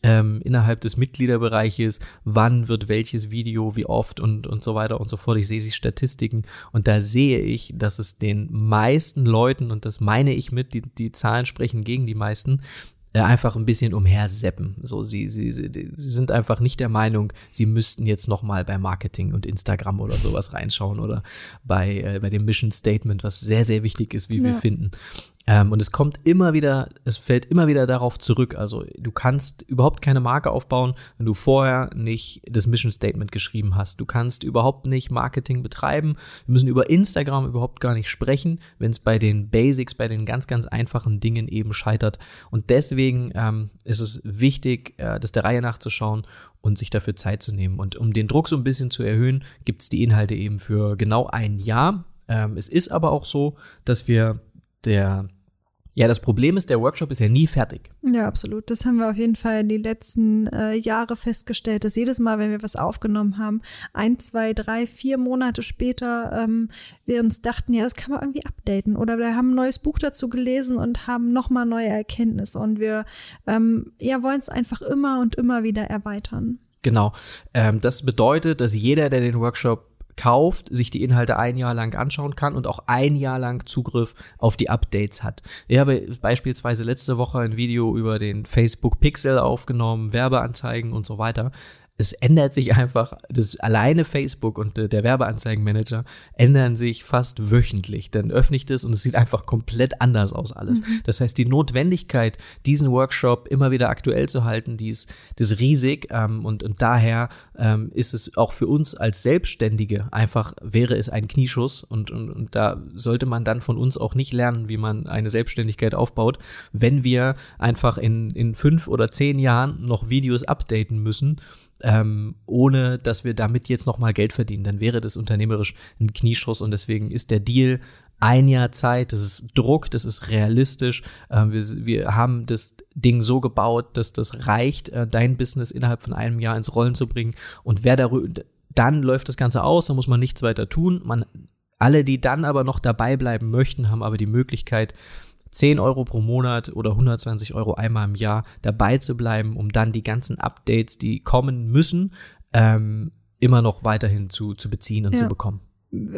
ähm, innerhalb des Mitgliederbereiches, wann wird welches Video, wie oft und, und so weiter und so fort. Ich sehe die Statistiken und da sehe ich, dass es den meisten Leuten, und das meine ich mit, die, die Zahlen sprechen gegen die meisten, äh, einfach ein bisschen umherseppen. So, sie, sie, sie, sie sind einfach nicht der Meinung, sie müssten jetzt nochmal bei Marketing und Instagram oder sowas reinschauen oder bei, äh, bei dem Mission Statement, was sehr, sehr wichtig ist, wie ja. wir finden. Ähm, und es kommt immer wieder, es fällt immer wieder darauf zurück. Also du kannst überhaupt keine Marke aufbauen, wenn du vorher nicht das Mission Statement geschrieben hast. Du kannst überhaupt nicht Marketing betreiben. Wir müssen über Instagram überhaupt gar nicht sprechen, wenn es bei den Basics, bei den ganz, ganz einfachen Dingen eben scheitert. Und deswegen ähm, ist es wichtig, äh, das der Reihe nachzuschauen und sich dafür Zeit zu nehmen. Und um den Druck so ein bisschen zu erhöhen, gibt es die Inhalte eben für genau ein Jahr. Ähm, es ist aber auch so, dass wir der ja, das Problem ist, der Workshop ist ja nie fertig. Ja, absolut. Das haben wir auf jeden Fall die letzten äh, Jahre festgestellt, dass jedes Mal, wenn wir was aufgenommen haben, ein, zwei, drei, vier Monate später, ähm, wir uns dachten, ja, das kann man irgendwie updaten. Oder wir haben ein neues Buch dazu gelesen und haben nochmal neue Erkenntnisse. Und wir ähm, ja, wollen es einfach immer und immer wieder erweitern. Genau. Ähm, das bedeutet, dass jeder, der den Workshop kauft, sich die Inhalte ein Jahr lang anschauen kann und auch ein Jahr lang Zugriff auf die Updates hat. Ich habe beispielsweise letzte Woche ein Video über den Facebook Pixel aufgenommen, Werbeanzeigen und so weiter es ändert sich einfach, das alleine Facebook und der Werbeanzeigenmanager ändern sich fast wöchentlich. Dann öffne ich das und es sieht einfach komplett anders aus alles. Mhm. Das heißt, die Notwendigkeit, diesen Workshop immer wieder aktuell zu halten, die ist, die ist riesig ähm, und, und daher ähm, ist es auch für uns als Selbstständige einfach, wäre es ein Knieschuss und, und, und da sollte man dann von uns auch nicht lernen, wie man eine Selbstständigkeit aufbaut, wenn wir einfach in, in fünf oder zehn Jahren noch Videos updaten müssen ähm, ohne dass wir damit jetzt nochmal Geld verdienen. Dann wäre das unternehmerisch ein Knieschuss und deswegen ist der Deal ein Jahr Zeit, das ist Druck, das ist realistisch. Ähm, wir, wir haben das Ding so gebaut, dass das reicht, äh, dein Business innerhalb von einem Jahr ins Rollen zu bringen. Und wer darüber, dann läuft das Ganze aus, dann muss man nichts weiter tun. Man Alle, die dann aber noch dabei bleiben möchten, haben aber die Möglichkeit, 10 Euro pro Monat oder 120 Euro einmal im Jahr dabei zu bleiben, um dann die ganzen Updates, die kommen müssen, ähm, immer noch weiterhin zu, zu beziehen und ja. zu bekommen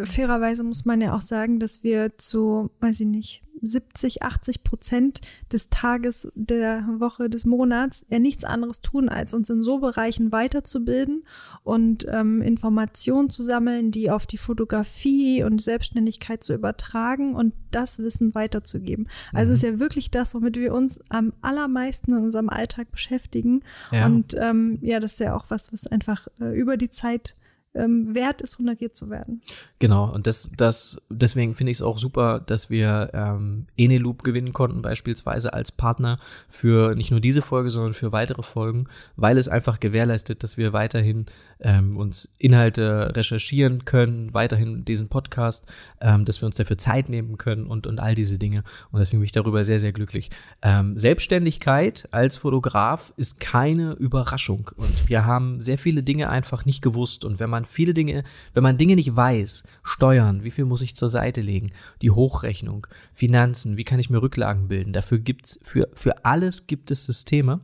fairerweise muss man ja auch sagen, dass wir zu, weiß ich nicht, 70, 80 Prozent des Tages, der Woche, des Monats ja nichts anderes tun, als uns in so Bereichen weiterzubilden und ähm, Informationen zu sammeln, die auf die Fotografie und Selbstständigkeit zu übertragen und das Wissen weiterzugeben. Also mhm. ist ja wirklich das, womit wir uns am allermeisten in unserem Alltag beschäftigen. Ja. Und ähm, ja, das ist ja auch was, was einfach äh, über die Zeit ähm, wert ist, honoriert zu werden. Genau, und das, das, deswegen finde ich es auch super, dass wir ähm, Eneloop gewinnen konnten, beispielsweise als Partner für nicht nur diese Folge, sondern für weitere Folgen, weil es einfach gewährleistet, dass wir weiterhin ähm, uns Inhalte recherchieren können, weiterhin diesen Podcast, ähm, dass wir uns dafür Zeit nehmen können und, und all diese Dinge. Und deswegen bin ich darüber sehr, sehr glücklich. Ähm, Selbstständigkeit als Fotograf ist keine Überraschung. Und wir haben sehr viele Dinge einfach nicht gewusst. Und wenn man viele Dinge, wenn man Dinge nicht weiß, Steuern, wie viel muss ich zur Seite legen, die Hochrechnung, Finanzen, wie kann ich mir Rücklagen bilden, dafür gibt's, für, für alles gibt es Systeme.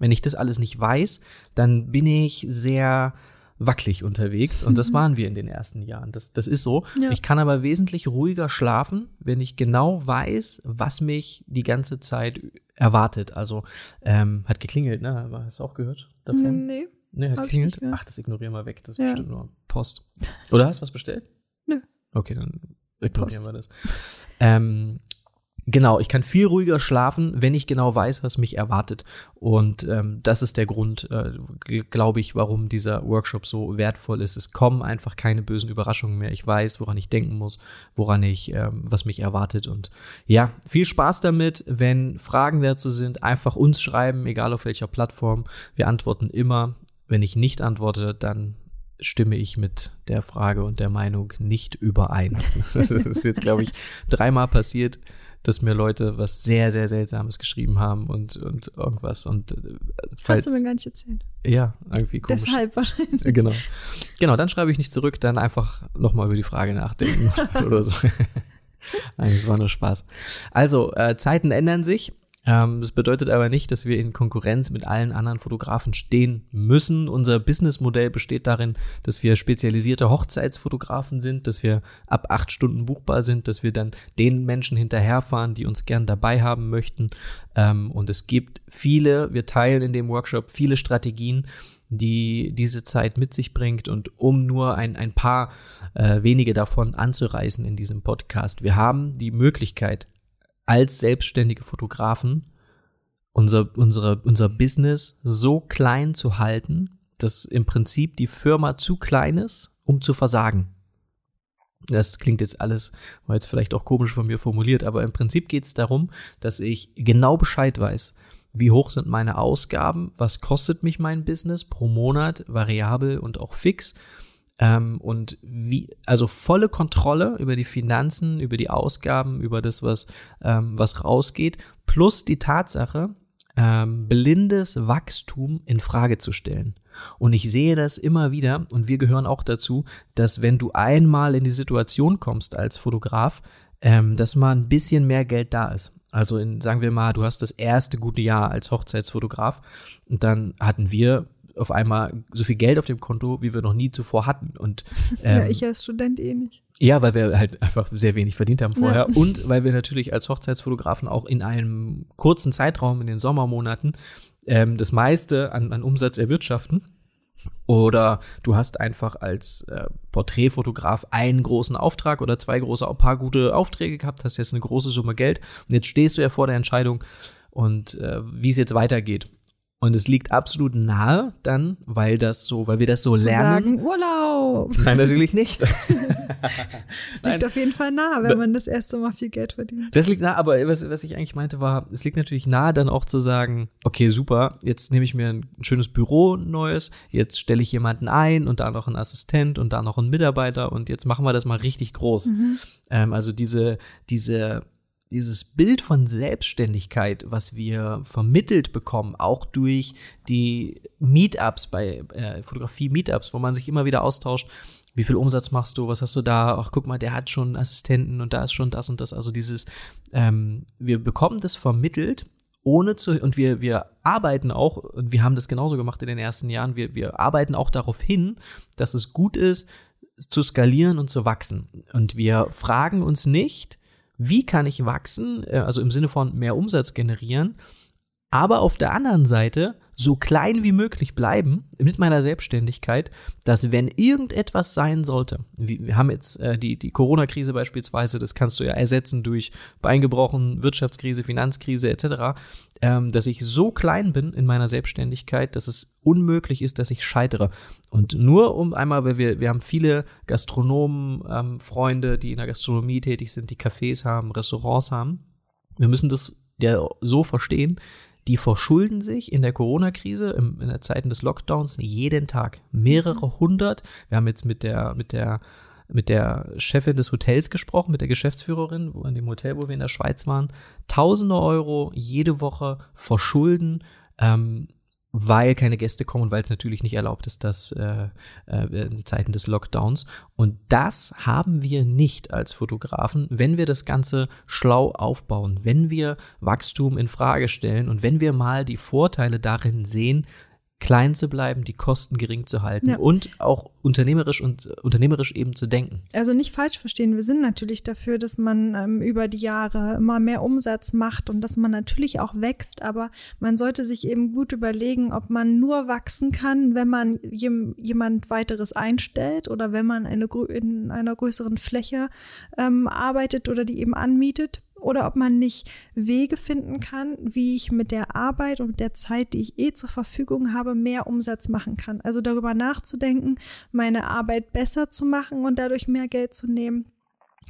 Wenn ich das alles nicht weiß, dann bin ich sehr wackelig unterwegs und das mhm. waren wir in den ersten Jahren. Das, das ist so. Ja. Ich kann aber wesentlich ruhiger schlafen, wenn ich genau weiß, was mich die ganze Zeit erwartet. Also ähm, hat geklingelt, ne? Hast du auch gehört davon? Nee. Nee, hat geklingelt? Ach, das ignorieren wir weg. Das ist ja. bestimmt nur Post. Oder hast du was bestellt? Nö. Okay, dann ignorieren Post. wir das. Ähm, Genau, ich kann viel ruhiger schlafen, wenn ich genau weiß, was mich erwartet. Und ähm, das ist der Grund, äh, glaube ich, warum dieser Workshop so wertvoll ist. Es kommen einfach keine bösen Überraschungen mehr. Ich weiß, woran ich denken muss, woran ich, ähm, was mich erwartet. Und ja, viel Spaß damit. Wenn Fragen dazu sind, einfach uns schreiben, egal auf welcher Plattform. Wir antworten immer. Wenn ich nicht antworte, dann stimme ich mit der Frage und der Meinung nicht überein. *laughs* Das ist jetzt, glaube ich, dreimal passiert dass mir Leute was sehr, sehr Seltsames geschrieben haben und, und irgendwas. Und äh, falls, Hast du mir gar nicht erzählt. Ja, irgendwie komisch. Deshalb wahrscheinlich. Genau. Genau, dann schreibe ich nicht zurück, dann einfach nochmal über die Frage nachdenken *laughs* oder so. *laughs* Nein, es war nur Spaß. Also, äh, Zeiten ändern sich das bedeutet aber nicht, dass wir in Konkurrenz mit allen anderen Fotografen stehen müssen. Unser Businessmodell besteht darin, dass wir spezialisierte Hochzeitsfotografen sind, dass wir ab acht Stunden buchbar sind, dass wir dann den Menschen hinterherfahren, die uns gern dabei haben möchten. Ähm, und es gibt viele, wir teilen in dem Workshop viele Strategien, die diese Zeit mit sich bringt und um nur ein, ein paar äh, wenige davon anzureißen in diesem Podcast. Wir haben die Möglichkeit, als selbstständige Fotografen unser, unsere, unser Business so klein zu halten, dass im Prinzip die Firma zu klein ist, um zu versagen. Das klingt jetzt alles, war jetzt vielleicht auch komisch von mir formuliert, aber im Prinzip geht es darum, dass ich genau Bescheid weiß, wie hoch sind meine Ausgaben, was kostet mich mein Business pro Monat, variabel und auch fix ähm, und wie, also volle Kontrolle über die Finanzen, über die Ausgaben, über das, was, ähm, was rausgeht, plus die Tatsache, ähm, blindes Wachstum in Frage zu stellen. Und ich sehe das immer wieder, und wir gehören auch dazu, dass wenn du einmal in die Situation kommst als Fotograf, ähm, dass mal ein bisschen mehr Geld da ist. Also in, sagen wir mal, du hast das erste gute Jahr als Hochzeitsfotograf und dann hatten wir auf einmal so viel Geld auf dem Konto, wie wir noch nie zuvor hatten. Und, *laughs* ähm, ja, ich als Student eh nicht. Ja, weil wir halt einfach sehr wenig verdient haben vorher ja. und weil wir natürlich als Hochzeitsfotografen auch in einem kurzen Zeitraum, in den Sommermonaten, ähm, das meiste an, an Umsatz erwirtschaften. Oder du hast einfach als äh, Porträtfotograf einen großen Auftrag oder zwei große, paar gute Aufträge gehabt, hast jetzt eine große Summe Geld und jetzt stehst du ja vor der Entscheidung und äh, wie es jetzt weitergeht. Und es liegt absolut nahe dann, weil das so, weil wir das so Zu lernen. Sagen, Urlaub. Nein, natürlich nicht. *laughs* es *laughs* liegt Nein. auf jeden Fall nahe, wenn man das erste Mal viel Geld verdient. Das liegt nahe, aber was, was ich eigentlich meinte war, es liegt natürlich nahe, dann auch zu sagen, okay, super, jetzt nehme ich mir ein schönes Büro ein neues, jetzt stelle ich jemanden ein und da noch einen Assistent und da noch einen Mitarbeiter und jetzt machen wir das mal richtig groß. Mhm. Ähm, also diese, diese dieses Bild von Selbstständigkeit, was wir vermittelt bekommen, auch durch die Meetups bei äh, Fotografie-Meetups, wo man sich immer wieder austauscht, wie viel Umsatz machst du, was hast du da, ach guck mal, der hat schon Assistenten und da ist schon das und das. Also dieses, ähm, wir bekommen das vermittelt, ohne zu, und wir, wir arbeiten auch, und wir haben das genauso gemacht in den ersten Jahren, wir, wir arbeiten auch darauf hin, dass es gut ist, zu skalieren und zu wachsen. Und wir fragen uns nicht, wie kann ich wachsen, äh, also im Sinne von mehr Umsatz generieren, aber auf der anderen Seite so klein wie möglich bleiben mit meiner Selbstständigkeit, dass wenn irgendetwas sein sollte, wir haben jetzt äh, die, die Corona-Krise beispielsweise, das kannst du ja ersetzen durch Beingebrochen, Wirtschaftskrise, Finanzkrise etc., ähm, dass ich so klein bin in meiner Selbstständigkeit, dass es unmöglich ist, dass ich scheitere. Und nur um einmal, weil wir, wir haben viele Gastronomen, ähm, Freunde, die in der Gastronomie tätig sind, die Cafés haben, Restaurants haben. Wir müssen das ja so verstehen, die verschulden sich in der Corona-Krise, in der Zeiten des Lockdowns, jeden Tag mehrere mhm. hundert. Wir haben jetzt mit der, mit der, mit der Chefin des Hotels gesprochen, mit der Geschäftsführerin, wo in dem Hotel, wo wir in der Schweiz waren, tausende Euro jede Woche verschulden. Ähm, weil keine Gäste kommen weil es natürlich nicht erlaubt ist, dass äh, äh, in Zeiten des Lockdowns. Und das haben wir nicht als Fotografen, wenn wir das Ganze schlau aufbauen, wenn wir Wachstum in Frage stellen und wenn wir mal die Vorteile darin sehen, klein zu bleiben, die Kosten gering zu halten ja. und auch unternehmerisch und unternehmerisch eben zu denken. Also nicht falsch verstehen, wir sind natürlich dafür, dass man ähm, über die Jahre immer mehr Umsatz macht und dass man natürlich auch wächst, aber man sollte sich eben gut überlegen, ob man nur wachsen kann, wenn man jem, jemand weiteres einstellt oder wenn man eine, in einer größeren Fläche ähm, arbeitet oder die eben anmietet oder ob man nicht Wege finden kann, wie ich mit der Arbeit und der Zeit, die ich eh zur Verfügung habe, mehr Umsatz machen kann. Also darüber nachzudenken, meine Arbeit besser zu machen und dadurch mehr Geld zu nehmen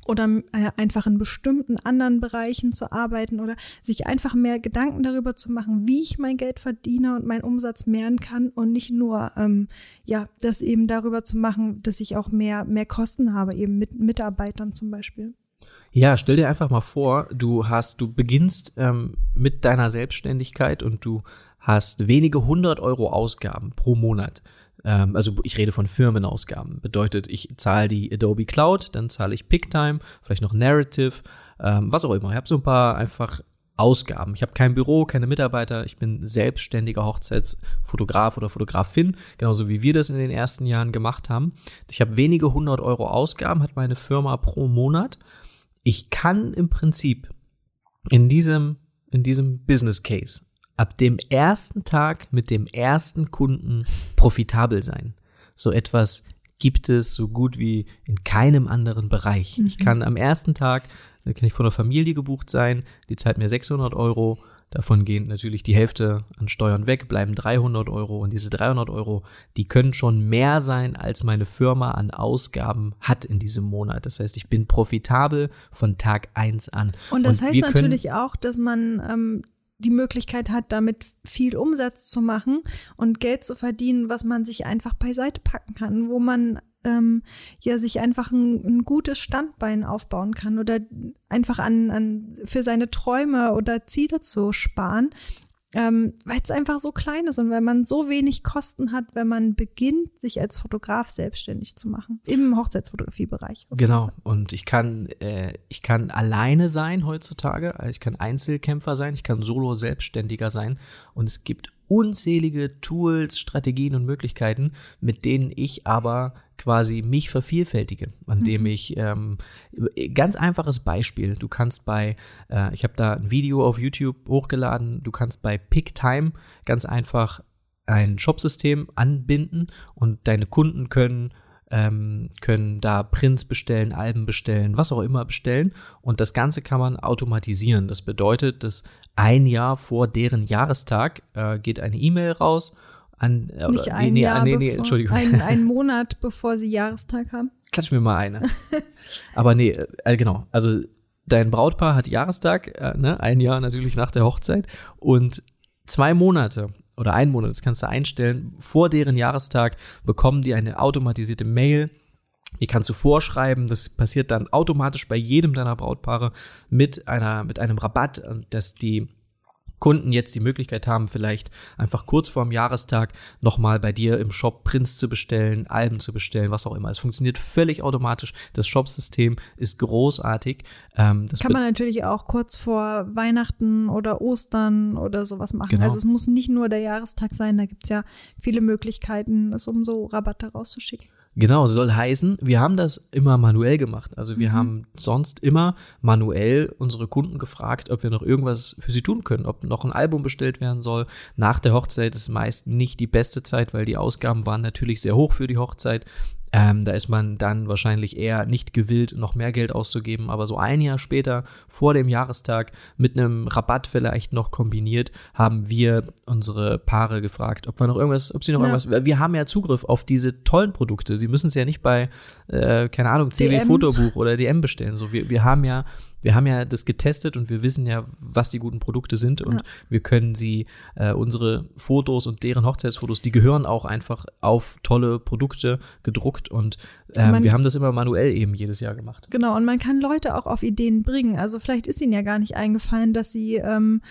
oder äh, einfach in bestimmten anderen Bereichen zu arbeiten oder sich einfach mehr Gedanken darüber zu machen, wie ich mein Geld verdiene und meinen Umsatz mehren kann und nicht nur ähm, ja das eben darüber zu machen, dass ich auch mehr mehr Kosten habe eben mit Mitarbeitern zum Beispiel. Ja, stell dir einfach mal vor, du hast, du beginnst ähm, mit deiner Selbstständigkeit und du hast wenige hundert Euro Ausgaben pro Monat. Ähm, also ich rede von Firmenausgaben. Bedeutet, ich zahle die Adobe Cloud, dann zahle ich PickTime, vielleicht noch Narrative, ähm, was auch immer. Ich habe so ein paar einfach Ausgaben. Ich habe kein Büro, keine Mitarbeiter, ich bin selbstständiger Hochzeitsfotograf oder Fotografin, genauso wie wir das in den ersten Jahren gemacht haben. Ich habe wenige hundert Euro Ausgaben, hat meine Firma pro Monat ich kann im Prinzip in diesem, in diesem Business Case ab dem ersten Tag mit dem ersten Kunden profitabel sein. So etwas gibt es so gut wie in keinem anderen Bereich. Mhm. Ich kann am ersten Tag, da kann ich von der Familie gebucht sein, die zahlt mir 600 Euro, Davon gehen natürlich die Hälfte an Steuern weg, bleiben 300 Euro. Und diese 300 Euro, die können schon mehr sein, als meine Firma an Ausgaben hat in diesem Monat. Das heißt, ich bin profitabel von Tag eins an. Und das Und heißt natürlich auch, dass man ähm, die Möglichkeit hat, damit viel Umsatz zu machen und Geld zu verdienen, was man sich einfach beiseite packen kann, wo man ähm, ja sich einfach ein, ein, gutes Standbein aufbauen kann oder einfach an, an für seine Träume oder Ziele zu sparen, ähm, weil es einfach so klein ist und weil man so wenig Kosten hat, wenn man beginnt, sich als Fotograf selbstständig zu machen im Hochzeitsfotografiebereich. Genau. Und ich kann äh, ich kann alleine sein heutzutage. Ich kann Einzelkämpfer sein. Ich kann Solo Selbstständiger sein. Und es gibt unzählige Tools, Strategien und Möglichkeiten, mit denen ich aber quasi mich vervielfältige, an dem mhm. ich ähm, ganz einfaches Beispiel. Du kannst bei, äh, ich habe da ein Video auf YouTube hochgeladen. Du kannst bei PickTime ganz einfach ein Shopsystem anbinden und deine Kunden können ähm, können da Prints bestellen, Alben bestellen, was auch immer bestellen. Und das Ganze kann man automatisieren. Das bedeutet, dass ein Jahr vor deren Jahrestag äh, geht eine E-Mail raus an. Äh, Nicht ein nee, Jahr, nee, nee, bevor, Entschuldigung. Ein, ein *laughs* Monat bevor sie Jahrestag haben. Klatsch mir mal eine. *laughs* Aber nee, äh, genau. Also dein Brautpaar hat Jahrestag, äh, ne? ein Jahr natürlich nach der Hochzeit und zwei Monate oder einen Monat, das kannst du einstellen, vor deren Jahrestag bekommen die eine automatisierte Mail Die kannst du vorschreiben. Das passiert dann automatisch bei jedem deiner Brautpaare mit einer, mit einem Rabatt, dass die Kunden jetzt die Möglichkeit haben, vielleicht einfach kurz vor dem Jahrestag nochmal bei dir im Shop Prints zu bestellen, Alben zu bestellen, was auch immer. Es funktioniert völlig automatisch. Das Shopsystem ist großartig. Ähm, Kann man natürlich auch kurz vor Weihnachten oder Ostern oder sowas machen. Genau. Also es muss nicht nur der Jahrestag sein, da gibt's ja viele Möglichkeiten, es um so Rabatte rauszuschicken. Genau, soll heißen, wir haben das immer manuell gemacht. Also wir mhm. haben sonst immer manuell unsere Kunden gefragt, ob wir noch irgendwas für sie tun können, ob noch ein Album bestellt werden soll. Nach der Hochzeit ist meist nicht die beste Zeit, weil die Ausgaben waren natürlich sehr hoch für die Hochzeit. Ähm, da ist man dann wahrscheinlich eher nicht gewillt, noch mehr Geld auszugeben. Aber so ein Jahr später, vor dem Jahrestag, mit einem Rabatt vielleicht noch kombiniert, haben wir unsere Paare gefragt, ob wir noch irgendwas, ob sie noch ja. irgendwas. Wir haben ja Zugriff auf diese tollen Produkte. Sie müssen es ja nicht bei, äh, keine Ahnung, CW Fotobuch oder DM bestellen. So, wir, wir haben ja wir haben ja das getestet und wir wissen ja, was die guten Produkte sind und ja. wir können sie, äh, unsere Fotos und deren Hochzeitsfotos, die gehören auch einfach auf tolle Produkte gedruckt und äh, man, wir haben das immer manuell eben jedes Jahr gemacht. Genau, und man kann Leute auch auf Ideen bringen. Also vielleicht ist ihnen ja gar nicht eingefallen, dass sie ähm,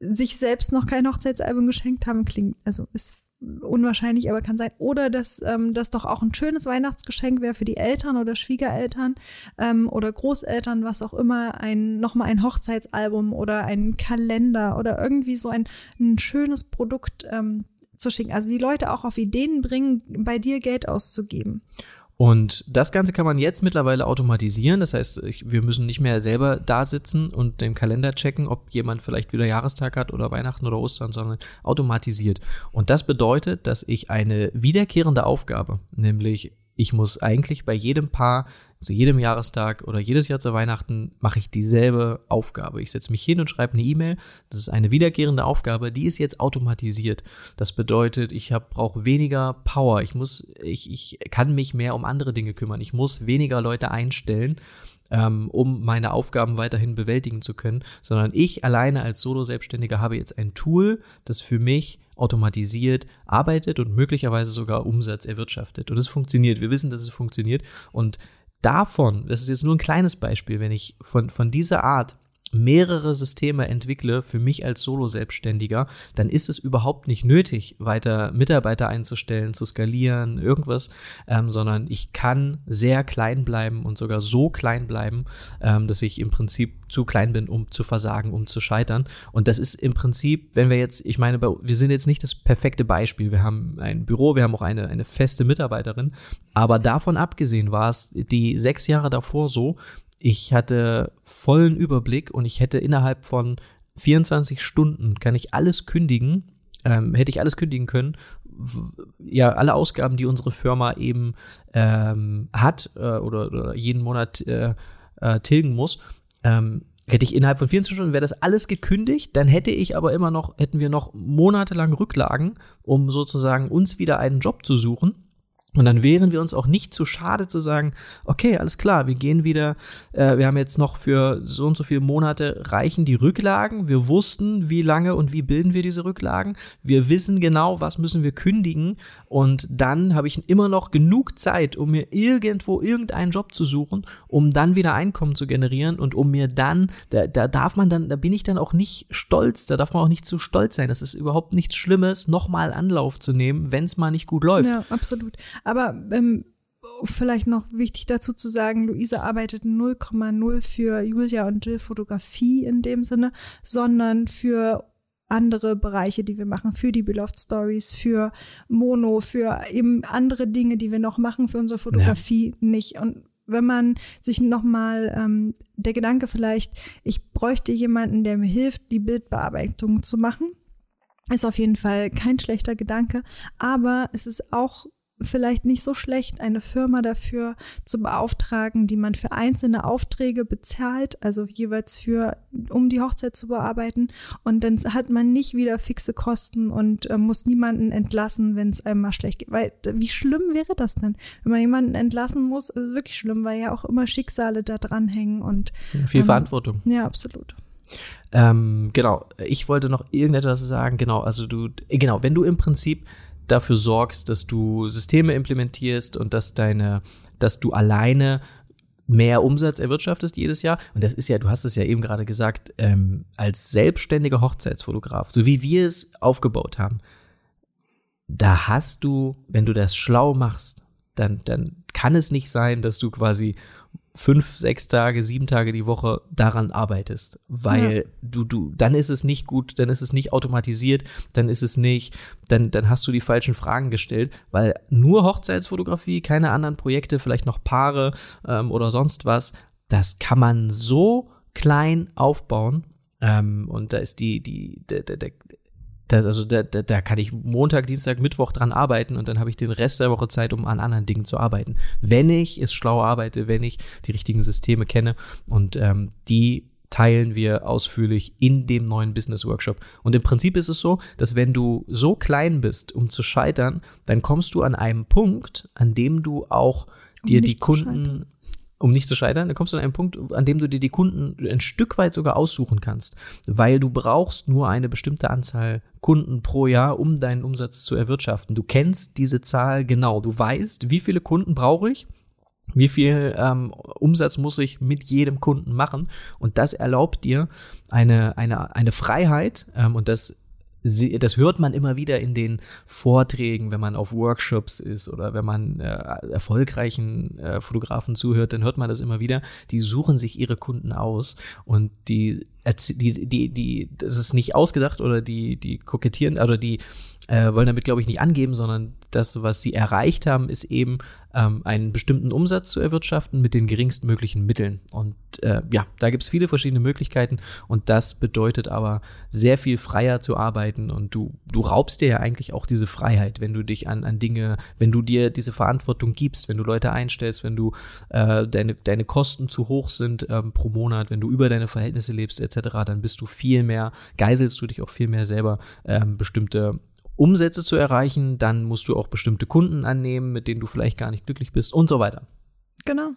sich selbst noch kein Hochzeitsalbum geschenkt haben. Klingt, also ist unwahrscheinlich, aber kann sein. Oder dass ähm, das doch auch ein schönes Weihnachtsgeschenk wäre für die Eltern oder Schwiegereltern ähm, oder Großeltern, was auch immer, ein nochmal ein Hochzeitsalbum oder ein Kalender oder irgendwie so ein, ein schönes Produkt ähm, zu schicken. Also die Leute auch auf Ideen bringen, bei dir Geld auszugeben. Und das Ganze kann man jetzt mittlerweile automatisieren. Das heißt, wir müssen nicht mehr selber da sitzen und den Kalender checken, ob jemand vielleicht wieder Jahrestag hat oder Weihnachten oder Ostern, sondern automatisiert. Und das bedeutet, dass ich eine wiederkehrende Aufgabe, nämlich ich muss eigentlich bei jedem Paar zu jedem Jahrestag oder jedes Jahr zu Weihnachten mache ich dieselbe Aufgabe. Ich setze mich hin und schreibe eine E-Mail. Das ist eine wiederkehrende Aufgabe, die ist jetzt automatisiert. Das bedeutet, ich brauche weniger Power. Ich muss, ich, ich kann mich mehr um andere Dinge kümmern. Ich muss weniger Leute einstellen ähm, um meine Aufgaben weiterhin bewältigen zu können, sondern ich alleine als Solo-Selbstständiger habe jetzt ein Tool, das für mich automatisiert arbeitet und möglicherweise sogar Umsatz erwirtschaftet. Und es funktioniert. Wir wissen, dass es funktioniert. Und davon, das ist jetzt nur ein kleines Beispiel, wenn ich von, von dieser Art mehrere Systeme entwickle für mich als Solo-Selbstständiger, dann ist es überhaupt nicht nötig, weiter Mitarbeiter einzustellen, zu skalieren, irgendwas, ähm, sondern ich kann sehr klein bleiben und sogar so klein bleiben, ähm, dass ich im Prinzip zu klein bin, um zu versagen, um zu scheitern. Und das ist im Prinzip, wenn wir jetzt, ich meine, wir sind jetzt nicht das perfekte Beispiel. Wir haben ein Büro, wir haben auch eine, eine feste Mitarbeiterin. Aber davon abgesehen war es die sechs Jahre davor so, ich hatte vollen Überblick und ich hätte innerhalb von 24 Stunden kann ich alles kündigen, ähm, hätte ich alles kündigen können. Ja, alle Ausgaben, die unsere Firma eben ähm, hat äh, oder, oder, jeden Monat äh, äh, tilgen muss, ähm, hätte ich innerhalb von 24 Stunden wäre das alles gekündigt, dann hätte ich aber immer noch, hätten wir noch monatelang Rücklagen, um sozusagen uns wieder einen Job zu suchen. Und dann wären wir uns auch nicht zu schade zu sagen, okay, alles klar, wir gehen wieder, äh, wir haben jetzt noch für so und so viele Monate reichen die Rücklagen. Wir wussten, wie lange und wie bilden wir diese Rücklagen. Wir wissen genau, was müssen wir kündigen. Und dann habe ich immer noch genug Zeit, um mir irgendwo irgendeinen Job zu suchen, um dann wieder Einkommen zu generieren und um mir dann, da, da darf man dann, da bin ich dann auch nicht stolz, da darf man auch nicht zu stolz sein. Das ist überhaupt nichts Schlimmes, nochmal Anlauf zu nehmen, wenn es mal nicht gut läuft. Ja, absolut. Aber ähm, vielleicht noch wichtig dazu zu sagen, Luise arbeitet 0,0 für Julia und Jill Fotografie in dem Sinne, sondern für andere Bereiche, die wir machen, für die Beloved Stories, für Mono, für eben andere Dinge, die wir noch machen für unsere Fotografie ja. nicht. Und wenn man sich nochmal ähm, der Gedanke vielleicht, ich bräuchte jemanden, der mir hilft, die Bildbearbeitung zu machen, ist auf jeden Fall kein schlechter Gedanke, aber es ist auch vielleicht nicht so schlecht, eine Firma dafür zu beauftragen, die man für einzelne Aufträge bezahlt, also jeweils für, um die Hochzeit zu bearbeiten. Und dann hat man nicht wieder fixe Kosten und äh, muss niemanden entlassen, wenn es einem mal schlecht geht. Weil wie schlimm wäre das denn, wenn man jemanden entlassen muss? Ist wirklich schlimm, weil ja auch immer Schicksale da dranhängen und viel ähm, Verantwortung. Ja, absolut. Ähm, genau, ich wollte noch irgendetwas sagen. Genau, also du, genau, wenn du im Prinzip dafür sorgst, dass du Systeme implementierst und dass deine dass du alleine mehr Umsatz erwirtschaftest jedes Jahr. Und das ist ja, du hast es ja eben gerade gesagt, ähm, als selbstständiger Hochzeitsfotograf, so wie wir es aufgebaut haben, da hast du, wenn du das schlau machst, dann, dann kann es nicht sein, dass du quasi fünf, sechs Tage, sieben Tage die Woche daran arbeitest, weil ja. du, du, dann ist es nicht gut, dann ist es nicht automatisiert, dann ist es nicht, dann, dann hast du die falschen Fragen gestellt, weil nur Hochzeitsfotografie, keine anderen Projekte, vielleicht noch Paare ähm, oder sonst was, das kann man so klein aufbauen. Ähm, und da ist die, die, der, der, der, das, also da, da, da kann ich Montag, Dienstag, Mittwoch dran arbeiten und dann habe ich den Rest der Woche Zeit, um an anderen Dingen zu arbeiten. Wenn ich es schlau arbeite, wenn ich die richtigen Systeme kenne und ähm, die teilen wir ausführlich in dem neuen Business Workshop. Und im Prinzip ist es so, dass wenn du so klein bist, um zu scheitern, dann kommst du an einem Punkt, an dem du auch dir um die Kunden um nicht zu scheitern, dann kommst du an einen Punkt, an dem du dir die Kunden ein Stück weit sogar aussuchen kannst, weil du brauchst nur eine bestimmte Anzahl Kunden pro Jahr, um deinen Umsatz zu erwirtschaften. Du kennst diese Zahl genau, du weißt, wie viele Kunden brauche ich, wie viel ähm, Umsatz muss ich mit jedem Kunden machen und das erlaubt dir eine, eine, eine Freiheit ähm, und das das hört man immer wieder in den Vorträgen, wenn man auf Workshops ist oder wenn man äh, erfolgreichen äh, Fotografen zuhört, dann hört man das immer wieder. Die suchen sich ihre Kunden aus und die, die, die, die, das ist nicht ausgedacht oder die, die kokettieren oder die äh, wollen damit, glaube ich, nicht angeben, sondern das, was sie erreicht haben, ist eben ähm, einen bestimmten Umsatz zu erwirtschaften mit den geringstmöglichen Mitteln. Und äh, ja, da gibt es viele verschiedene Möglichkeiten und das bedeutet aber sehr viel freier zu arbeiten und du, du raubst dir ja eigentlich auch diese Freiheit, wenn du dich an, an Dinge, wenn du dir diese Verantwortung gibst, wenn du Leute einstellst, wenn du äh, deine, deine Kosten zu hoch sind ähm, pro Monat, wenn du über deine Verhältnisse lebst etc., dann bist du viel mehr, geiselst du dich auch viel mehr selber ähm, bestimmte Umsätze zu erreichen, dann musst du auch bestimmte Kunden annehmen, mit denen du vielleicht gar nicht glücklich bist und so weiter. Genau.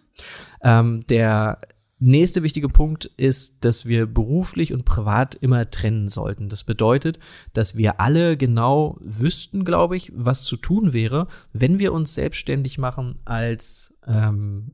Ähm, der nächste wichtige Punkt ist, dass wir beruflich und privat immer trennen sollten. Das bedeutet, dass wir alle genau wüssten, glaube ich, was zu tun wäre, wenn wir uns selbstständig machen als ähm,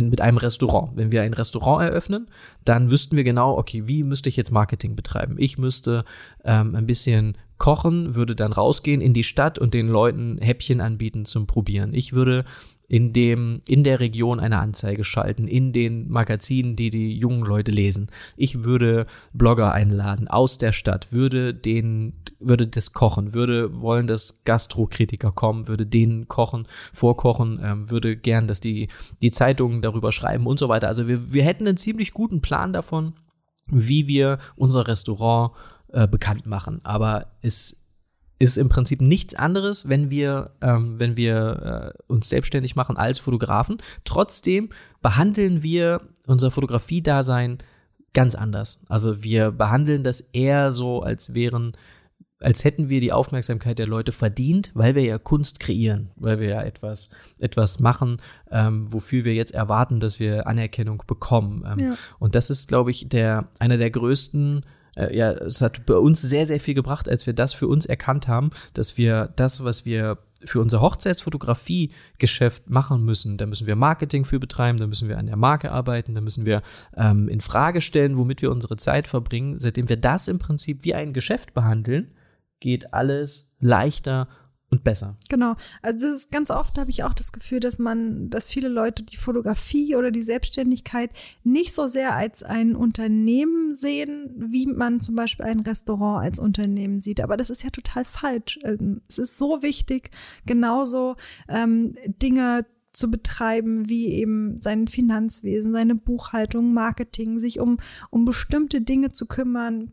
mit einem Restaurant. Wenn wir ein Restaurant eröffnen, dann wüssten wir genau, okay, wie müsste ich jetzt Marketing betreiben? Ich müsste ähm, ein bisschen kochen, würde dann rausgehen in die Stadt und den Leuten Häppchen anbieten zum Probieren. Ich würde in dem, in der Region eine Anzeige schalten, in den Magazinen, die die jungen Leute lesen. Ich würde Blogger einladen aus der Stadt, würde den, würde das kochen, würde wollen, dass Gastrokritiker kommen, würde denen kochen, vorkochen, ähm, würde gern, dass die, die Zeitungen darüber schreiben und so weiter. Also wir, wir hätten einen ziemlich guten Plan davon, wie wir unser Restaurant äh, bekannt machen. Aber es ist im Prinzip nichts anderes, wenn wir, ähm, wenn wir äh, uns selbstständig machen als Fotografen. Trotzdem behandeln wir unser Fotografiedasein ganz anders. Also wir behandeln das eher so, als wären, als hätten wir die Aufmerksamkeit der Leute verdient, weil wir ja Kunst kreieren, weil wir ja etwas, etwas machen, ähm, wofür wir jetzt erwarten, dass wir Anerkennung bekommen. Ähm, ja. Und das ist, glaube ich, der einer der größten äh, ja, es hat bei uns sehr, sehr viel gebracht, als wir das für uns erkannt haben, dass wir das, was wir für unser Hochzeitsfotografie-Geschäft machen müssen, da müssen wir Marketing für betreiben, da müssen wir an der Marke arbeiten, da müssen wir ähm, in Frage stellen, womit wir unsere Zeit verbringen. Seitdem wir das im Prinzip wie ein Geschäft behandeln, geht alles leichter und besser. Genau. Also das ist ganz oft habe ich auch das Gefühl, dass man, dass viele Leute die Fotografie oder die Selbstständigkeit nicht so sehr als ein Unternehmen sehen, wie man zum Beispiel ein Restaurant als Unternehmen sieht. Aber das ist ja total falsch. Ähm, es ist so wichtig, genauso ähm, Dinge zu betreiben, wie eben sein Finanzwesen, seine Buchhaltung, Marketing, sich um, um bestimmte Dinge zu kümmern,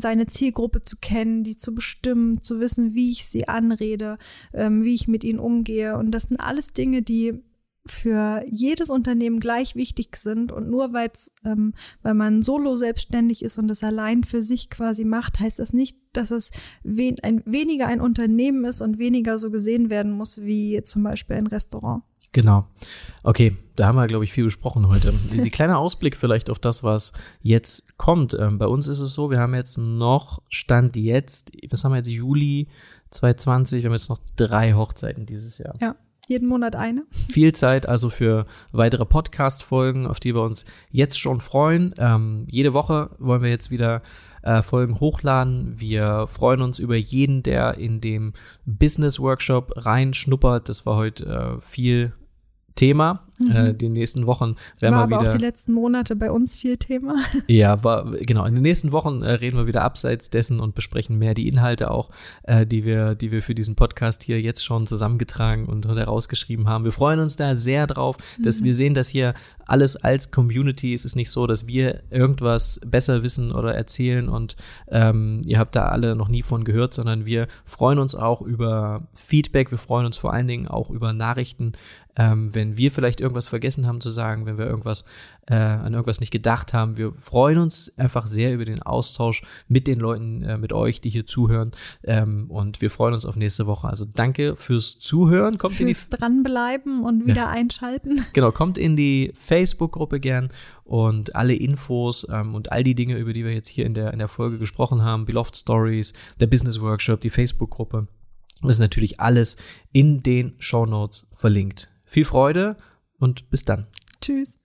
seine Zielgruppe zu kennen, die zu bestimmen, zu wissen, wie ich sie anrede, ähm, wie ich mit ihnen umgehe. Und das sind alles Dinge, die für jedes Unternehmen gleich wichtig sind und nur weil's, ähm, weil man solo selbstständig ist und das allein für sich quasi macht, heißt das nicht, dass es wen ein, weniger ein Unternehmen ist und weniger so gesehen werden muss wie zum Beispiel ein Restaurant. Genau. Okay, da haben wir, glaube ich, viel besprochen heute. Die kleine Ausblick vielleicht auf das, was jetzt kommt. Ähm, bei uns ist es so, wir haben jetzt noch, Stand jetzt, was haben wir jetzt, Juli 2020, wir haben jetzt noch drei Hochzeiten dieses Jahr. Ja. jeden Monat eine. Viel Zeit also für weitere Podcast-Folgen, auf die wir uns jetzt schon freuen. Ähm, jede Woche wollen wir jetzt wieder äh, Folgen hochladen. Wir freuen uns über jeden, der in dem Business Workshop reinschnuppert. Das war heute äh, viel Thema. Mhm. Äh, die nächsten Wochen werden war wir aber wieder. auch die letzten Monate bei uns viel Thema. *laughs* Ja, war genau. In den nächsten Wochen äh, reden wir wieder abseits dessen und besprechen mehr die Inhalte auch, äh, die wir, die wir für diesen Podcast hier jetzt schon zusammengetragen und herausgeschrieben haben. Wir freuen uns da sehr drauf, dass Mhm. wir sehen, dass hier alles als Community. Es ist nicht so, dass wir irgendwas besser wissen oder erzählen und ähm, ihr habt da alle noch nie von gehört, sondern wir freuen uns auch über Feedback. Wir freuen uns vor allen Dingen auch über Nachrichten, ähm, wenn wir vielleicht irgendwas vergessen haben zu sagen, wenn wir irgendwas äh, an irgendwas nicht gedacht haben. Wir freuen uns einfach sehr über den Austausch mit den Leuten, äh, mit euch, die hier zuhören. Ähm, und wir freuen uns auf nächste Woche. Also danke fürs Zuhören. Kommt in die Fürs Dranbleiben und wieder einschalten. *laughs* Genau, kommt in die Facebook-Gruppe gern und alle Infos ähm, und all die Dinge, über die wir jetzt hier in der, in der Folge gesprochen haben, Beloved Stories, der Business Workshop, die Facebook-Gruppe, das ist natürlich alles in den Show Notes verlinkt. Viel Freude und bis dann. Tschüss.